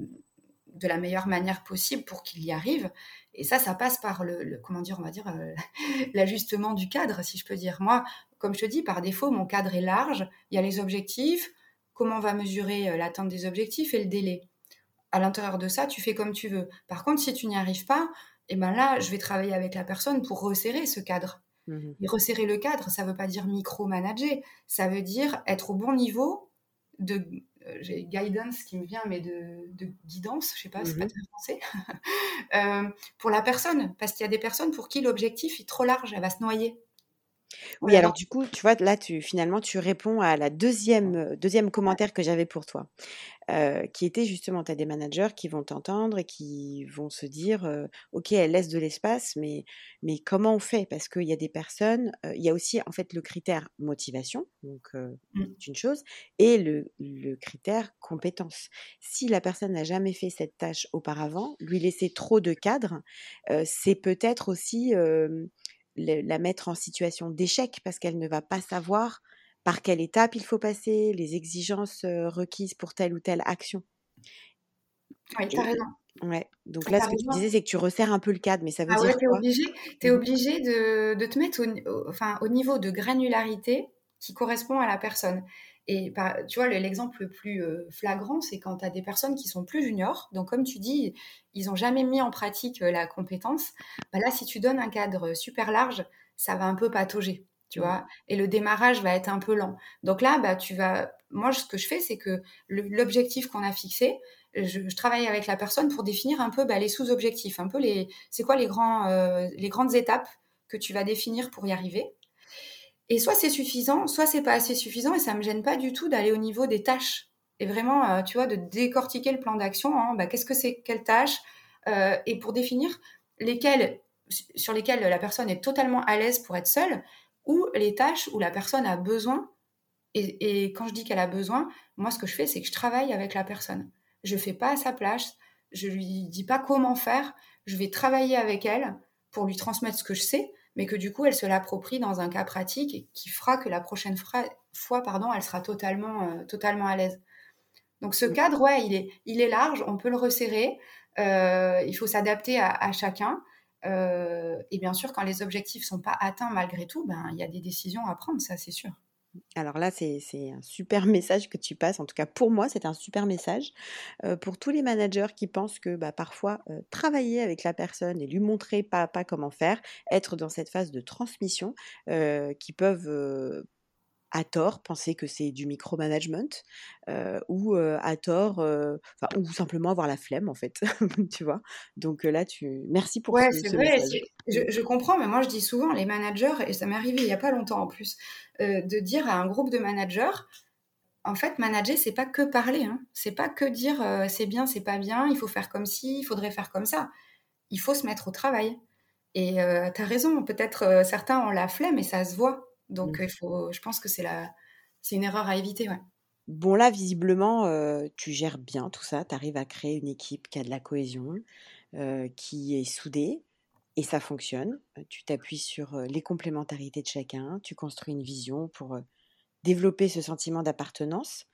de la meilleure manière possible pour qu'il y arrive. Et ça, ça passe par le, comment dire, on va dire, euh, l'ajustement du cadre, si je peux dire. Moi, comme je te dis, par défaut, mon cadre est large. Il y a les objectifs, comment on va mesurer euh, l'atteinte des objectifs et le délai? À l'intérieur de ça, tu fais comme tu veux. Par contre, si tu n'y arrives pas, et eh ben là, je vais travailler avec la personne pour resserrer ce cadre. Mmh et resserrer le cadre, ça ne veut pas dire micro-manager, ça veut dire être au bon niveau de euh, j'ai guidance qui me vient, mais de, guidance, je sais pas, c'est pas mmh très français, euh, pour la personne, parce qu'il y a des personnes pour qui l'objectif est trop large, elle va se noyer. Oui, alors du coup, tu vois, là, tu finalement, tu réponds à la deuxième, deuxième commentaire que j'avais pour toi, qui était justement, tu as des managers qui vont t'entendre et qui vont se dire, ok, elle laisse de l'espace, mais, mais comment on fait? Parce qu'il y a des personnes, il y a aussi en fait le critère motivation, donc mmh. c'est une chose, et le, le critère compétence. Si la personne n'a jamais fait cette tâche auparavant, lui laisser trop de cadre, c'est peut-être aussi la mettre en situation d'échec parce qu'elle ne va pas savoir par quelle étape il faut passer, les exigences requises pour telle ou telle action? Oui, tu as raison. Ouais. Donc là, ce que tu disais, c'est que tu resserres un peu le cadre, mais ça veut ah dire ouais, quoi? obligé, es mmh. obligé de, de, te mettre au, enfin, au niveau de granularité qui correspond à la personne. Et tu vois, l'exemple le plus flagrant, c'est quand tu as des personnes qui sont plus juniors. Donc, comme tu dis, ils n'ont jamais mis en pratique la compétence. Bah là, si tu donnes un cadre super large, ça va un peu patauger, tu mmh. vois? Et le démarrage va être un peu lent. Donc là, bah, tu vas. Moi, ce que je fais, c'est que l'objectif qu'on a fixé, je, travaille avec la personne pour définir un peu bah, les sous-objectifs, un peu les. C'est quoi les, grands, euh, les grandes étapes que tu vas définir pour y arriver et soit c'est suffisant, soit c'est pas assez suffisant, et ça me gêne pas du tout d'aller au niveau des tâches. Et vraiment, euh, tu vois, de décortiquer le plan d'action. Hein, bah, Qu'est-ce que c'est, quelles tâches euh, Et pour définir lesquelles, sur lesquelles la personne est totalement à l'aise pour être seule, ou les tâches où la personne a besoin. Et, et quand je dis qu'elle a besoin, moi, ce que je fais, c'est que je travaille avec la personne. Je fais pas à sa place, je lui dis pas comment faire, je vais travailler avec elle pour lui transmettre ce que je sais mais que du coup, elle se l'approprie dans un cas pratique et qui fera que la prochaine fois, pardon, elle sera totalement, euh, totalement à l'aise. Donc ce cadre, ouais, il est, il est large, on peut le resserrer, euh, il faut s'adapter à, chacun. Euh, et bien sûr, quand les objectifs sont pas atteints malgré tout, ben, il y a des décisions à prendre, ça c'est sûr. Alors là, c'est un super message que tu passes. En tout cas, pour moi, c'est un super message. pour tous les managers qui pensent que bah, parfois, travailler avec la personne et lui montrer pas à pas comment faire, être dans cette phase de transmission, qui peuvent à tort penser que c'est du micromanagement euh, ou à tort ou simplement avoir la flemme en fait tu vois? Donc là tu merci pour ouais c'est vrai je, comprends mais moi je dis souvent les managers et ça m'est arrivé il y a pas longtemps en plus de dire à un groupe de managers en fait manager c'est pas que parler hein. c'est pas que dire c'est bien c'est pas bien il faut faire comme ci il faudrait faire comme ça. Il faut se mettre au travail. Et tu as raison peut-être certains ont la flemme et ça se voit donc, mmh. il faut, je pense que c'est la, c'est une erreur à éviter. Ouais. Bon, là, visiblement, tu gères bien tout ça. Tu arrives à créer une équipe qui a de la cohésion, qui est soudée, et ça fonctionne. Tu t'appuies sur les complémentarités de chacun, tu construis une vision pour développer ce sentiment d'appartenance.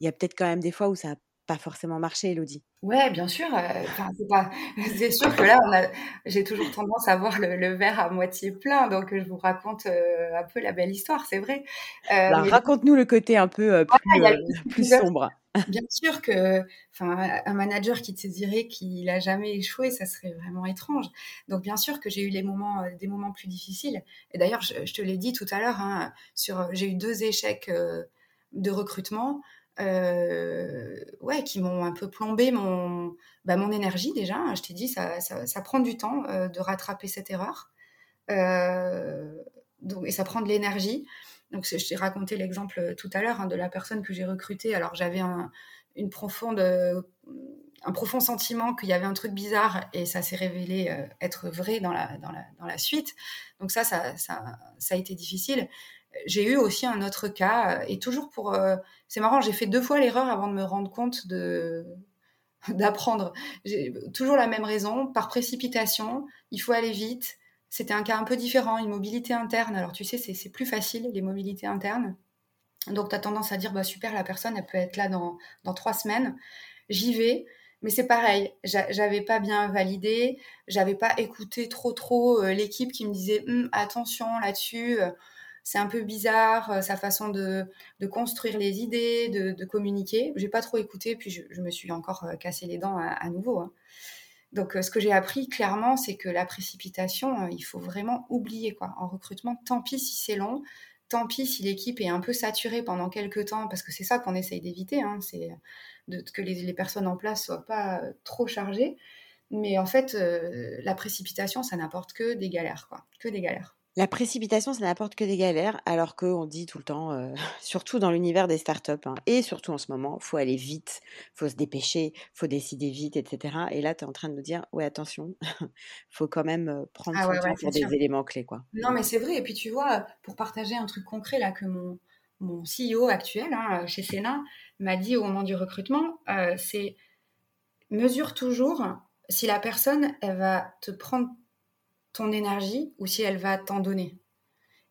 Il y a peut-être quand même des fois où ça pas forcément marché, Elodie. Ouais, bien sûr. Euh, c'est sûr que là, j'ai toujours tendance à voir le, verre à moitié plein, donc je vous raconte euh, un peu la belle histoire, c'est vrai. Euh, bah, raconte-nous le côté un peu plus, sombre. Bien sûr que, un manager qui te dirait qu'il a jamais échoué, ça serait vraiment étrange. Donc bien sûr que j'ai eu les moments, des moments plus difficiles. Et d'ailleurs, je, te l'ai dit tout à l'heure, hein, sur, j'ai eu deux échecs de recrutement. Euh, ouais, qui m'ont un peu plombé mon, bah, mon énergie déjà. Je t'ai dit, ça, ça, prend du temps euh, de rattraper cette erreur. Euh, donc, et ça prend de l'énergie. Donc, je t'ai raconté l'exemple tout à l'heure hein, de la personne que j'ai recrutée. Alors, j'avais un, un profond sentiment qu'il y avait un truc bizarre et ça s'est révélé être vrai dans la, dans la, dans la suite. Donc, ça, ça, ça, ça a été difficile j'ai eu aussi un autre cas, et toujours pour... Euh, c'est marrant, j'ai fait deux fois l'erreur avant de me rendre compte de d'apprendre. Toujours la même raison, par précipitation, il faut aller vite. C'était un cas un peu différent, une mobilité interne. Alors tu sais, c'est plus facile, les mobilités internes. Donc tu as tendance à dire, bah super, la personne, elle peut être là dans, dans trois semaines. J'y vais, mais c'est pareil, j'avais pas bien validé, j'avais pas écouté trop trop l'équipe qui me disait hum, attention là-dessus, c'est un peu bizarre sa façon de, construire les idées, de, communiquer. J'ai pas trop écouté, puis je, me suis encore cassé les dents à, nouveau. Hein. Donc, ce que j'ai appris clairement, c'est que la précipitation, il faut vraiment oublier quoi. En recrutement, tant pis si c'est long, tant pis si l'équipe est un peu saturée pendant quelques temps, parce que c'est ça qu'on essaye d'éviter, hein, c'est que les, personnes en place soient pas euh, trop chargées. Mais en fait, euh, la précipitation, ça n'apporte que des galères, quoi, que des galères. La précipitation, ça n'apporte que des galères, alors qu'on dit tout le temps, euh, surtout dans l'univers des startups, hein, et surtout en ce moment, faut aller vite, faut se dépêcher, faut décider vite, etc. Et là, tu es en train de nous dire, ouais, attention, faut quand même euh, prendre ah son temps pour des éléments clés. Quoi. Non, mais c'est vrai. Et puis, tu vois, pour partager un truc concret, là, que mon, mon CEO actuel, hein, chez Sénat, m'a dit au moment du recrutement, euh, c'est mesure toujours si la personne, elle va te prendre ton énergie ou si elle va t'en donner.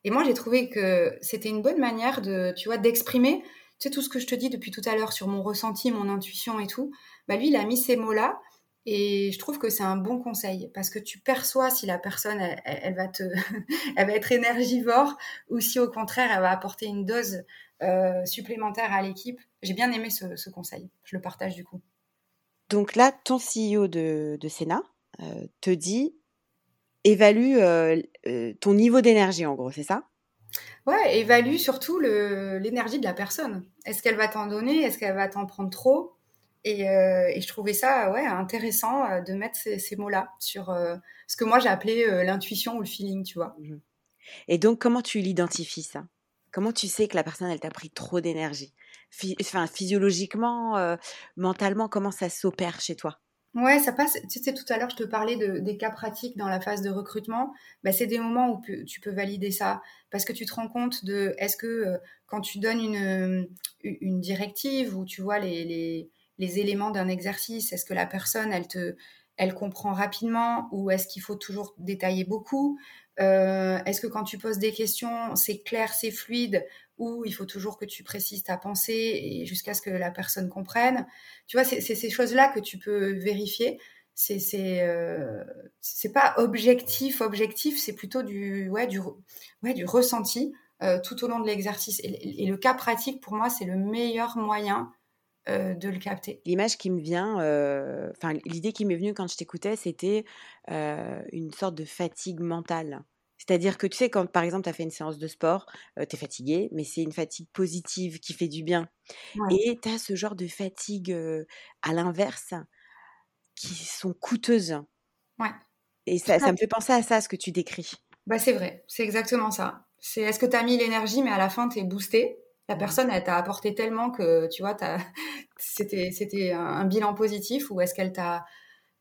Et moi, j'ai trouvé que c'était une bonne manière de, tu vois, d'exprimer, tu sais, tout ce que je te dis depuis tout à l'heure sur mon ressenti, mon intuition et tout. Bah, lui, il a mis ces mots-là et je trouve que c'est un bon conseil parce que tu perçois si la personne, elle, va te, elle va être énergivore ou si au contraire, elle va apporter une dose euh, supplémentaire à l'équipe. J'ai bien aimé ce, conseil. Je le partage du coup. Donc là, ton CEO de, de Sénat euh, te dit évalue ton niveau d'énergie, en gros, c'est ça? Ouais, évalue surtout l'énergie de la personne. Est-ce qu'elle va t'en donner? Est-ce qu'elle va t'en prendre trop? Et, je trouvais ça ouais, intéressant de mettre ces, mots-là sur ce que moi j'ai appelé l'intuition ou le feeling, tu vois. Mmh. Et donc, comment tu l'identifies ça? Comment tu sais que la personne, elle t'a pris trop d'énergie? Enfin, Physiologiquement, mentalement, comment ça s'opère chez toi? Ouais, ça passe. Tu sais, tout à l'heure, je te parlais de, des cas pratiques dans la phase de recrutement. Bah, c'est des moments où tu peux valider ça parce que tu te rends compte de est-ce que euh, quand tu donnes une, une directive ou tu vois les, les, les éléments d'un exercice, est-ce que la personne, elle te, elle comprend rapidement ou est-ce qu'il faut toujours détailler beaucoup? Euh, Est-ce que quand tu poses des questions, c'est clair, c'est fluide? Ou il faut toujours que tu précises ta pensée et jusqu'à ce que la personne comprenne Tu vois, c'est ces choses-là que tu peux vérifier. C'est c'est euh, pas objectif, objectif, c'est plutôt du ouais du ouais du ressenti euh, tout au long de l'exercice. Et, le cas pratique pour moi, c'est le meilleur moyen euh, de le capter. L'image qui me vient, euh, enfin l'idée qui m'est venue quand je t'écoutais, c'était une sorte de fatigue mentale. C'est-à-dire que tu sais, quand par exemple tu as fait une séance de sport, tu es fatigué, mais c'est une fatigue positive qui fait du bien. Et tu as ce genre de fatigue à l'inverse qui sont coûteuses. Ouais. Et ça, ça me fait penser à ça, ce que tu décris. Bah, c'est vrai, c'est exactement ça. C'est est-ce que tu as mis l'énergie, mais à la fin, tu es boosté la personne, elle t'a apporté tellement que, tu vois, c'était, c'était un, bilan positif ou est-ce qu'elle t'a,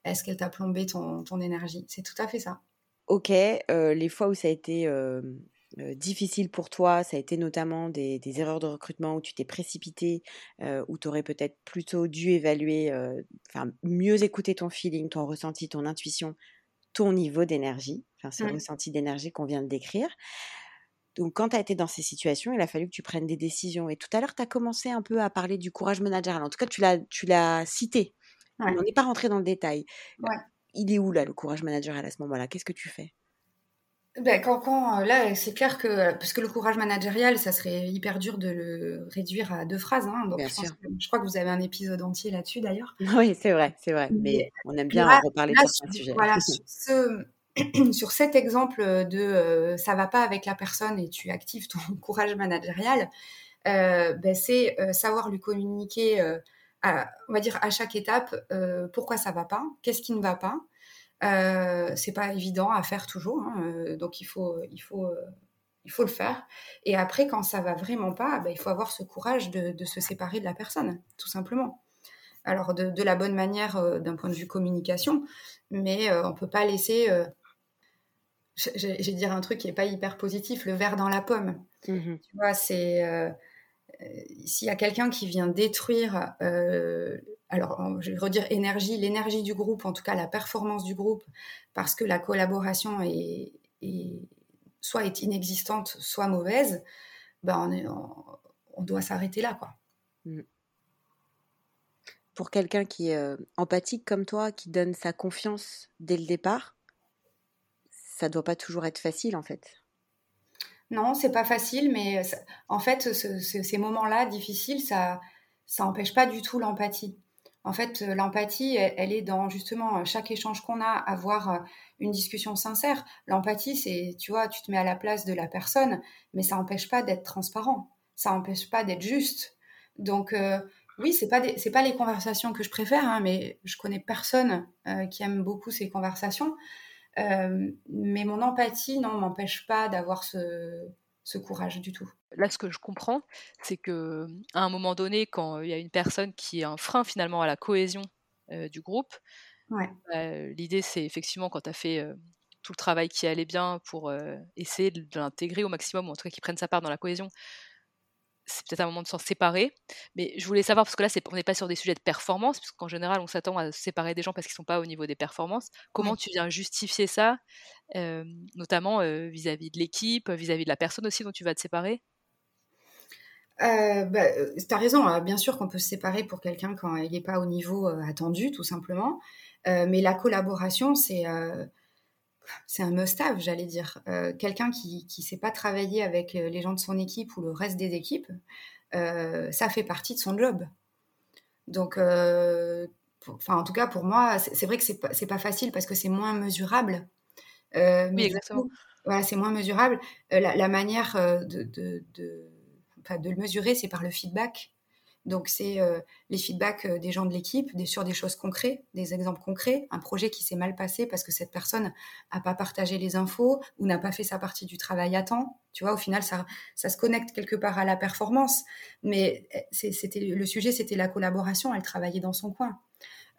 est-ce qu'elle t'a plombé ton, ton énergie? C'est tout à fait ça. Ok, euh, les fois où ça a été euh, euh, difficile pour toi, ça a été notamment des, des erreurs de recrutement où tu t'es précipité, où tu aurais peut-être plutôt dû évaluer, enfin mieux écouter ton feeling, ton ressenti, ton intuition, ton niveau d'énergie, enfin ce mmh. ressenti d'énergie qu'on vient de décrire. Donc, quand tu as été dans ces situations, il a fallu que tu prennes des décisions. Et tout à l'heure, tu as commencé un peu à parler du courage managérial. En tout cas, tu l'as, tu l'as cité. On n'est pas rentré dans le détail. Il est où, là, le courage managérial à ce moment-là? Qu'est-ce que tu fais? Ben, quand, quand, euh, là, c'est clair que, parce que le courage managérial, ça serait hyper dur de le réduire à deux phrases. Hein, donc je, je, crois que vous avez un épisode entier là-dessus d'ailleurs. Oui, c'est vrai, c'est vrai. Mais, on aime bien en reparler sur ce sujet. Voilà, ce, sur cet exemple de euh, ça va pas avec la personne et tu actives ton courage managérial, euh, ben c'est euh, savoir lui communiquer, à, on va dire à chaque étape, pourquoi ça va pas, qu'est-ce qui ne va pas. c'est pas évident à faire toujours, hein, donc il faut, il faut, il faut le faire. Et après, quand ça va vraiment pas, ben, il faut avoir ce courage de, de, se séparer de la personne, tout simplement. Alors de, de la bonne manière d'un point de vue communication, mais on peut pas laisser je, vais dire un truc qui est pas hyper positif, le verre dans la pomme. Mmh tu vois, c'est euh, euh, s'il y a quelqu'un qui vient détruire, euh, alors je vais redire énergie, l'énergie du groupe, en tout cas la performance du groupe, parce que la collaboration est, soit est inexistante, soit mauvaise, ben on, on, doit s'arrêter là, quoi. Mmh. pour quelqu'un qui est empathique comme toi, qui donne sa confiance dès le départ, ça doit pas toujours être facile en fait. Non, c'est pas facile, mais en fait, ces moments-là difficiles, ça, ça empêche pas du tout l'empathie. En fait, l'empathie, elle, est dans justement chaque échange qu'on a, avoir une discussion sincère. L'empathie, c'est, tu vois, tu te mets à la place de la personne, mais ça n'empêche pas d'être transparent. Ça n'empêche pas d'être juste. Donc, oui, c'est pas c'est pas les conversations que je préfère, hein, mais je connais personne euh, qui aime beaucoup ces conversations. Euh, mais mon empathie, non, m'empêche pas d'avoir ce, ce courage du tout. Là, ce que je comprends, c'est que à un moment donné, quand il y a une personne qui est un frein finalement à la cohésion euh, du groupe, ouais. l'idée c'est effectivement quand tu as fait tout le travail qui allait bien pour essayer de l'intégrer au maximum, ou en tout cas qu'il prenne sa part dans la cohésion, c'est peut-être un moment de s'en séparer. Mais je voulais savoir, parce que là, on n'est pas sur des sujets de performance, parce qu'en général, on s'attend à séparer des gens parce qu'ils ne sont pas au niveau des performances. Comment tu viens justifier ça, notamment vis-à-vis de l'équipe, vis-à-vis de la personne aussi dont tu vas te séparer? Euh, bah, tu as raison, hein. bien sûr qu'on peut se séparer pour quelqu'un quand il n'est pas au niveau attendu, tout simplement. mais la collaboration, c'est c'est un must-have, j'allais dire. Euh, quelqu'un qui ne sait pas travailler avec euh, les gens de son équipe ou le reste des équipes, euh, ça fait partie de son job. Donc, en tout cas, pour moi, c'est vrai que c'est pas, pas facile parce que c'est moins mesurable. oui, exactement. voilà, c'est moins mesurable. La, manière de, de, de, de, le mesurer, c'est par le feedback. Donc, c'est euh, les feedbacks euh, des gens de l'équipe des, sur des choses concrètes, des exemples concrets, un projet qui s'est mal passé parce que cette personne n'a pas partagé les infos ou n'a pas fait sa partie du travail à temps. Tu vois, au final, ça, ça se connecte quelque part à la performance. Mais eh, c'était le sujet, c'était la collaboration. Elle travaillait dans son coin.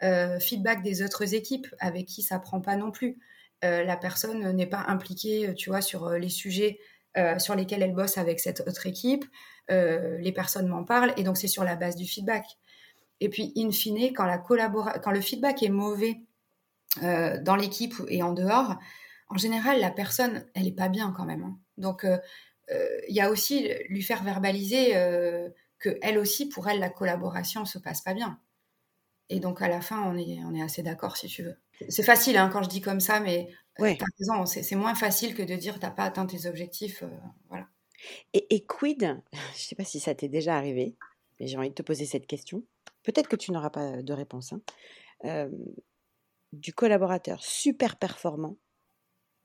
Euh, feedback des autres équipes avec qui ça prend pas non plus. la personne n'est pas impliquée, tu vois, sur les sujets sur lesquels elle bosse avec cette autre équipe. Euh, les personnes m'en parlent, et donc c'est sur la base du feedback. Et puis, in fine, quand, la quand le feedback est mauvais euh, dans l'équipe et en dehors, en général, la personne, elle n'est pas bien quand même. Hein. Donc, euh, il y a aussi lui faire verbaliser que elle aussi, pour elle, la collaboration se passe pas bien. Et donc, à la fin, on est assez d'accord, si tu veux. C'est facile hein, quand je dis comme ça, mais ouais. raison, c'est moins facile que de dire tu n'as pas atteint tes objectifs. voilà. Et, quid, je ne sais pas si ça t'est déjà arrivé, mais j'ai envie de te poser cette question. Peut-être que tu n'auras pas de réponse. Hein. du collaborateur super performant,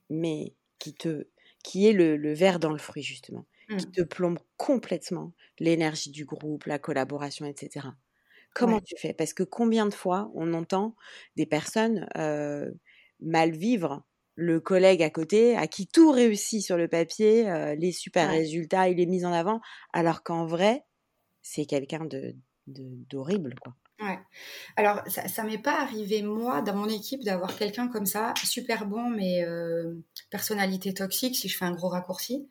mais qui te, qui est le, le verre dans le fruit justement, qui mmh. te plombe complètement l'énergie du groupe, la collaboration, etc. Comment tu fais? Parce que combien de fois on entend des personnes mal vivre le collègue à côté, à qui tout réussit sur le papier, euh, les super résultats, il est mis en avant, alors qu'en vrai, c'est quelqu'un de d'horrible, quoi. Ouais. Alors, ça, ça m'est pas arrivé, moi, dans mon équipe, d'avoir quelqu'un comme ça, super bon, mais euh, personnalité toxique, si je fais un gros raccourci.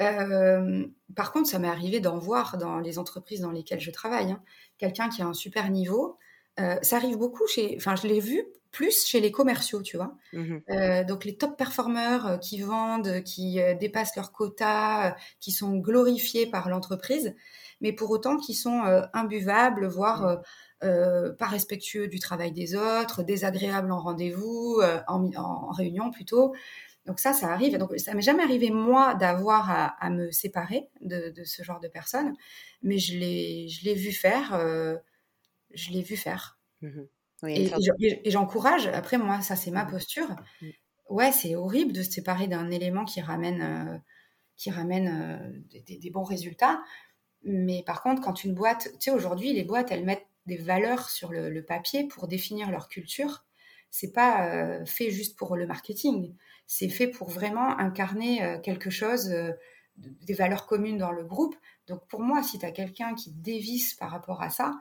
Euh, par contre, ça m'est arrivé d'en voir dans les entreprises dans lesquelles je travaille. Hein. Quelqu'un qui a un super niveau. ça arrive beaucoup chez. Enfin, je l'ai vu plus chez les commerciaux, tu vois. Mmh euh, donc les top performeurs euh, qui vendent, qui euh, dépassent leurs quotas, qui sont glorifiés par l'entreprise, mais pour autant qui sont imbuvables, voire mmh. pas respectueux du travail des autres, désagréables en rendez-vous, en, réunion plutôt. Donc ça, ça arrive. Donc ça m'est jamais arrivé moi d'avoir à, me séparer de, ce genre de personnes, mais je l'ai, je l'ai vu faire. je l'ai vu faire. Mmh et, j'encourage, après moi, ça c'est ma mmh. posture. Mmh. Ouais, c'est horrible de se séparer d'un élément qui ramène, euh, qui ramène euh, des, bons résultats. Mais par contre, quand une boîte, tu sais, aujourd'hui, les boîtes, elles mettent des valeurs sur le, papier pour définir leur culture. C'est pas euh, fait juste pour le marketing. C'est fait pour vraiment incarner quelque chose, des valeurs communes dans le groupe. Donc pour moi, si tu as quelqu'un qui dévisse par rapport à ça,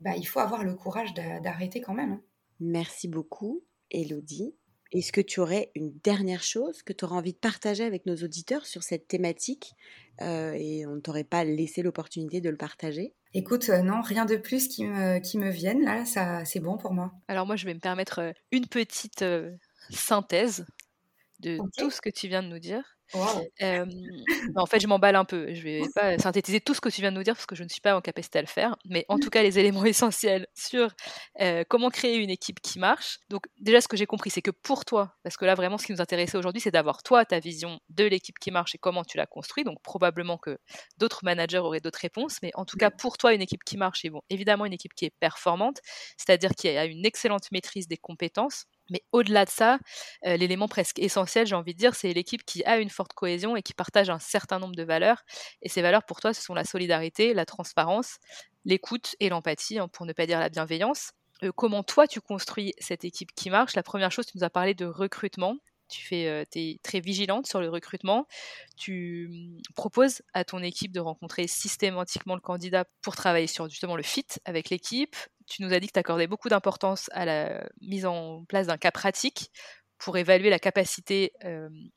bah, il faut avoir le courage d'arrêter quand même. Hein. Merci beaucoup, Elodie. Est-ce que tu aurais une dernière chose que tu aurais envie de partager avec nos auditeurs sur cette thématique euh, et on ne t'aurait pas laissé l'opportunité de le partager? Écoute, euh, non, rien de plus qui me, qui me vienne. Là, ça, c'est bon pour moi. Alors moi, je vais me permettre euh, une petite synthèse. De tout ce que tu viens de nous dire. en fait, je m'emballe un peu. Je vais pas synthétiser tout ce que tu viens de nous dire parce que je ne suis pas en capacité à le faire. Mais en tout cas, les éléments essentiels sur comment créer une équipe qui marche. Donc, déjà, ce que j'ai compris, c'est que pour toi, parce que là, vraiment, ce qui nous intéressait aujourd'hui, c'est d'avoir toi ta vision de l'équipe qui marche et comment tu la construis. Donc, probablement que d'autres managers auraient d'autres réponses. Mais en tout cas, pour toi, une équipe qui marche, et bon, évidemment, une équipe qui est performante, c'est-à-dire qui a une excellente maîtrise des compétences mais au-delà de ça, l'élément presque essentiel, j'ai envie de dire, c'est l'équipe qui a une forte cohésion et qui partage un certain nombre de valeurs. Et ces valeurs, pour toi, ce sont la solidarité, la transparence, l'écoute et l'empathie, hein, pour ne pas dire la bienveillance. comment toi, tu construis cette équipe qui marche? La première chose, tu nous as parlé de recrutement tu fais, es très vigilante sur le recrutement. Tu mmh, proposes à ton équipe de rencontrer systématiquement le candidat pour travailler sur justement le fit avec l'équipe. Tu nous as dit que tu accordais beaucoup d'importance à la mise en place d'un cas pratique pour évaluer la capacité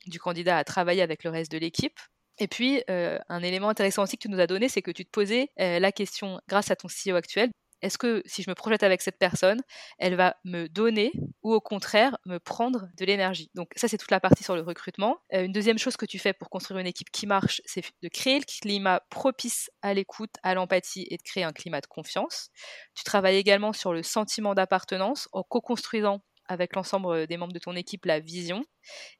du candidat à travailler avec le reste de l'équipe. Et puis, un élément intéressant aussi que tu nous as donné, c'est que tu te posais la question, grâce à ton CEO actuel, est-ce que si je me projette avec cette personne, elle va me donner ou au contraire me prendre de l'énergie? Donc ça, c'est toute la partie sur le recrutement. Euh, une deuxième chose que tu fais pour construire une équipe qui marche, c'est de créer le climat propice à l'écoute, à l'empathie et de créer un climat de confiance. Tu travailles également sur le sentiment d'appartenance en co-construisant avec l'ensemble euh, des membres de ton équipe la vision.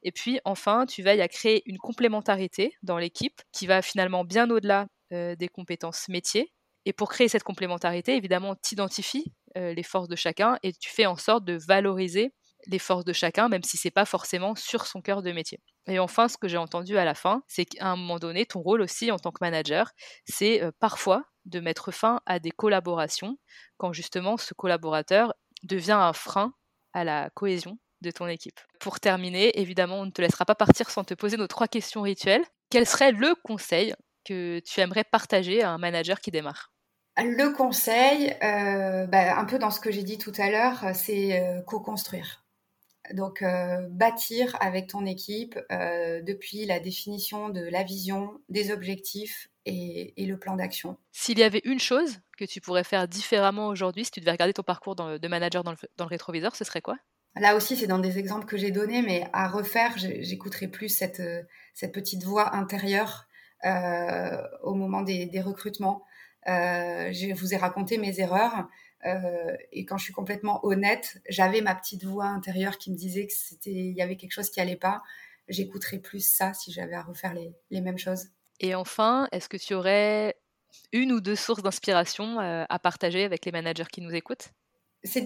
Et puis enfin, tu veilles à créer une complémentarité dans l'équipe qui va finalement bien au-delà euh, des compétences métiers et pour créer cette complémentarité, évidemment, tu identifies euh, les forces de chacun et tu fais en sorte de valoriser les forces de chacun, même si c'est pas forcément sur son cœur de métier. Et enfin, ce que j'ai entendu à la fin, c'est qu'à un moment donné, ton rôle aussi en tant que manager, c'est euh, parfois de mettre fin à des collaborations quand justement ce collaborateur devient un frein à la cohésion de ton équipe. Pour terminer, évidemment, on ne te laissera pas partir sans te poser nos trois questions rituelles. Quel serait le conseil que tu aimerais partager à un manager qui démarre? Le conseil, euh, bah, un peu dans ce que j'ai dit tout à l'heure, c'est euh, co-construire. Donc, euh, bâtir avec ton équipe depuis la définition de la vision, des objectifs et, le plan d'action. S'il y avait une chose que tu pourrais faire différemment aujourd'hui, si tu devais regarder ton parcours de manager dans le, rétroviseur, ce serait quoi? Là aussi, c'est dans des exemples que j'ai donnés, mais à refaire, j'écouterai plus cette, petite voix intérieure au moment des recrutements. Euh, je vous ai raconté mes erreurs. Euh, et quand je suis complètement honnête, j'avais ma petite voix intérieure qui me disait que c'était, il y avait quelque chose qui allait pas. J'écouterais plus ça si j'avais à refaire les, les, mêmes choses. Et enfin, est-ce que tu aurais une ou deux sources d'inspiration euh, à partager avec les managers qui nous écoutent?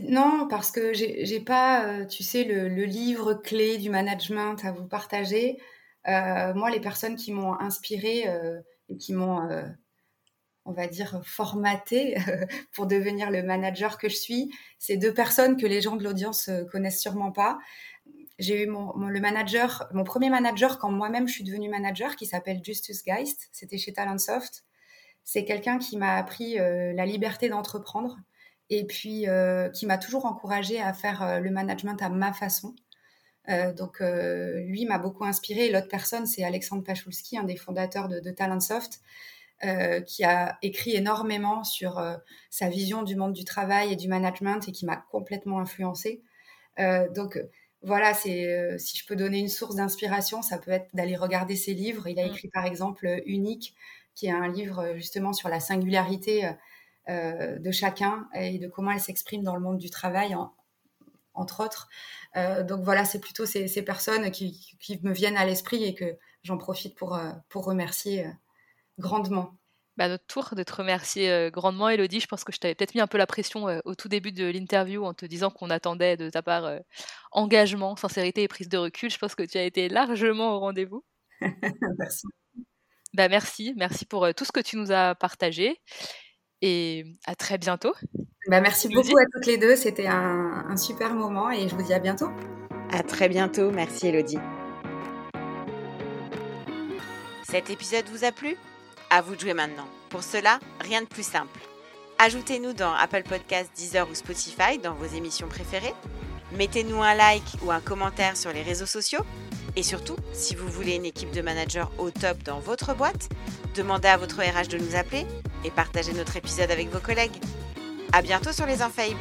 Non, parce que j'ai pas, tu sais, le, le, livre clé du management à vous partager. moi, les personnes qui m'ont inspiré et qui m'ont on va dire, formaté pour devenir le manager que je suis. C'est deux personnes que les gens de l'audience euh, connaissent sûrement pas. J'ai eu mon, le manager, mon premier manager quand moi-même je suis devenue manager, qui s'appelle Justus Geist. C'était chez Talentsoft. C'est quelqu'un qui m'a appris euh, la liberté d'entreprendre et puis euh, qui m'a toujours encouragé à faire le management à ma façon. donc lui m'a beaucoup inspiré. L'autre personne, c'est Alexandre Pachulski, un des fondateurs de, de Talentsoft. Euh, qui a écrit énormément sur euh, sa vision du monde du travail et du management et qui m'a complètement influencée. Euh, donc voilà, c'est si je peux donner une source d'inspiration, ça peut être d'aller regarder ses livres. Il a mm. écrit par exemple Unique, qui est un livre justement sur la singularité de chacun et de comment elle s'exprime dans le monde du travail, entre autres. donc voilà, c'est plutôt ces, ces personnes qui, qui, me viennent à l'esprit et que j'en profite pour, pour remercier grandement. Bah, notre tour de te remercier euh, grandement, Elodie. Je pense que je t'avais peut-être mis un peu la pression euh, au tout début de l'interview en te disant qu'on attendait de ta part euh, engagement, sincérité et prise de recul. Je pense que tu as été largement au rendez-vous. merci. Bah, merci, merci pour tout ce que tu nous as partagé et à très bientôt. Bah, merci beaucoup à toutes les deux. C'était un, un super moment et je vous dis à bientôt. À très bientôt. Merci, Elodie. Cet épisode vous a plu? À vous de jouer maintenant. Pour cela, rien de plus simple. Ajoutez-nous dans Apple Podcasts, Deezer ou Spotify dans vos émissions préférées. Mettez-nous un like ou un commentaire sur les réseaux sociaux. Et surtout, si vous voulez une équipe de managers au top dans votre boîte, demandez à votre RH de nous appeler et partagez notre épisode avec vos collègues. À bientôt sur les Infaillibles.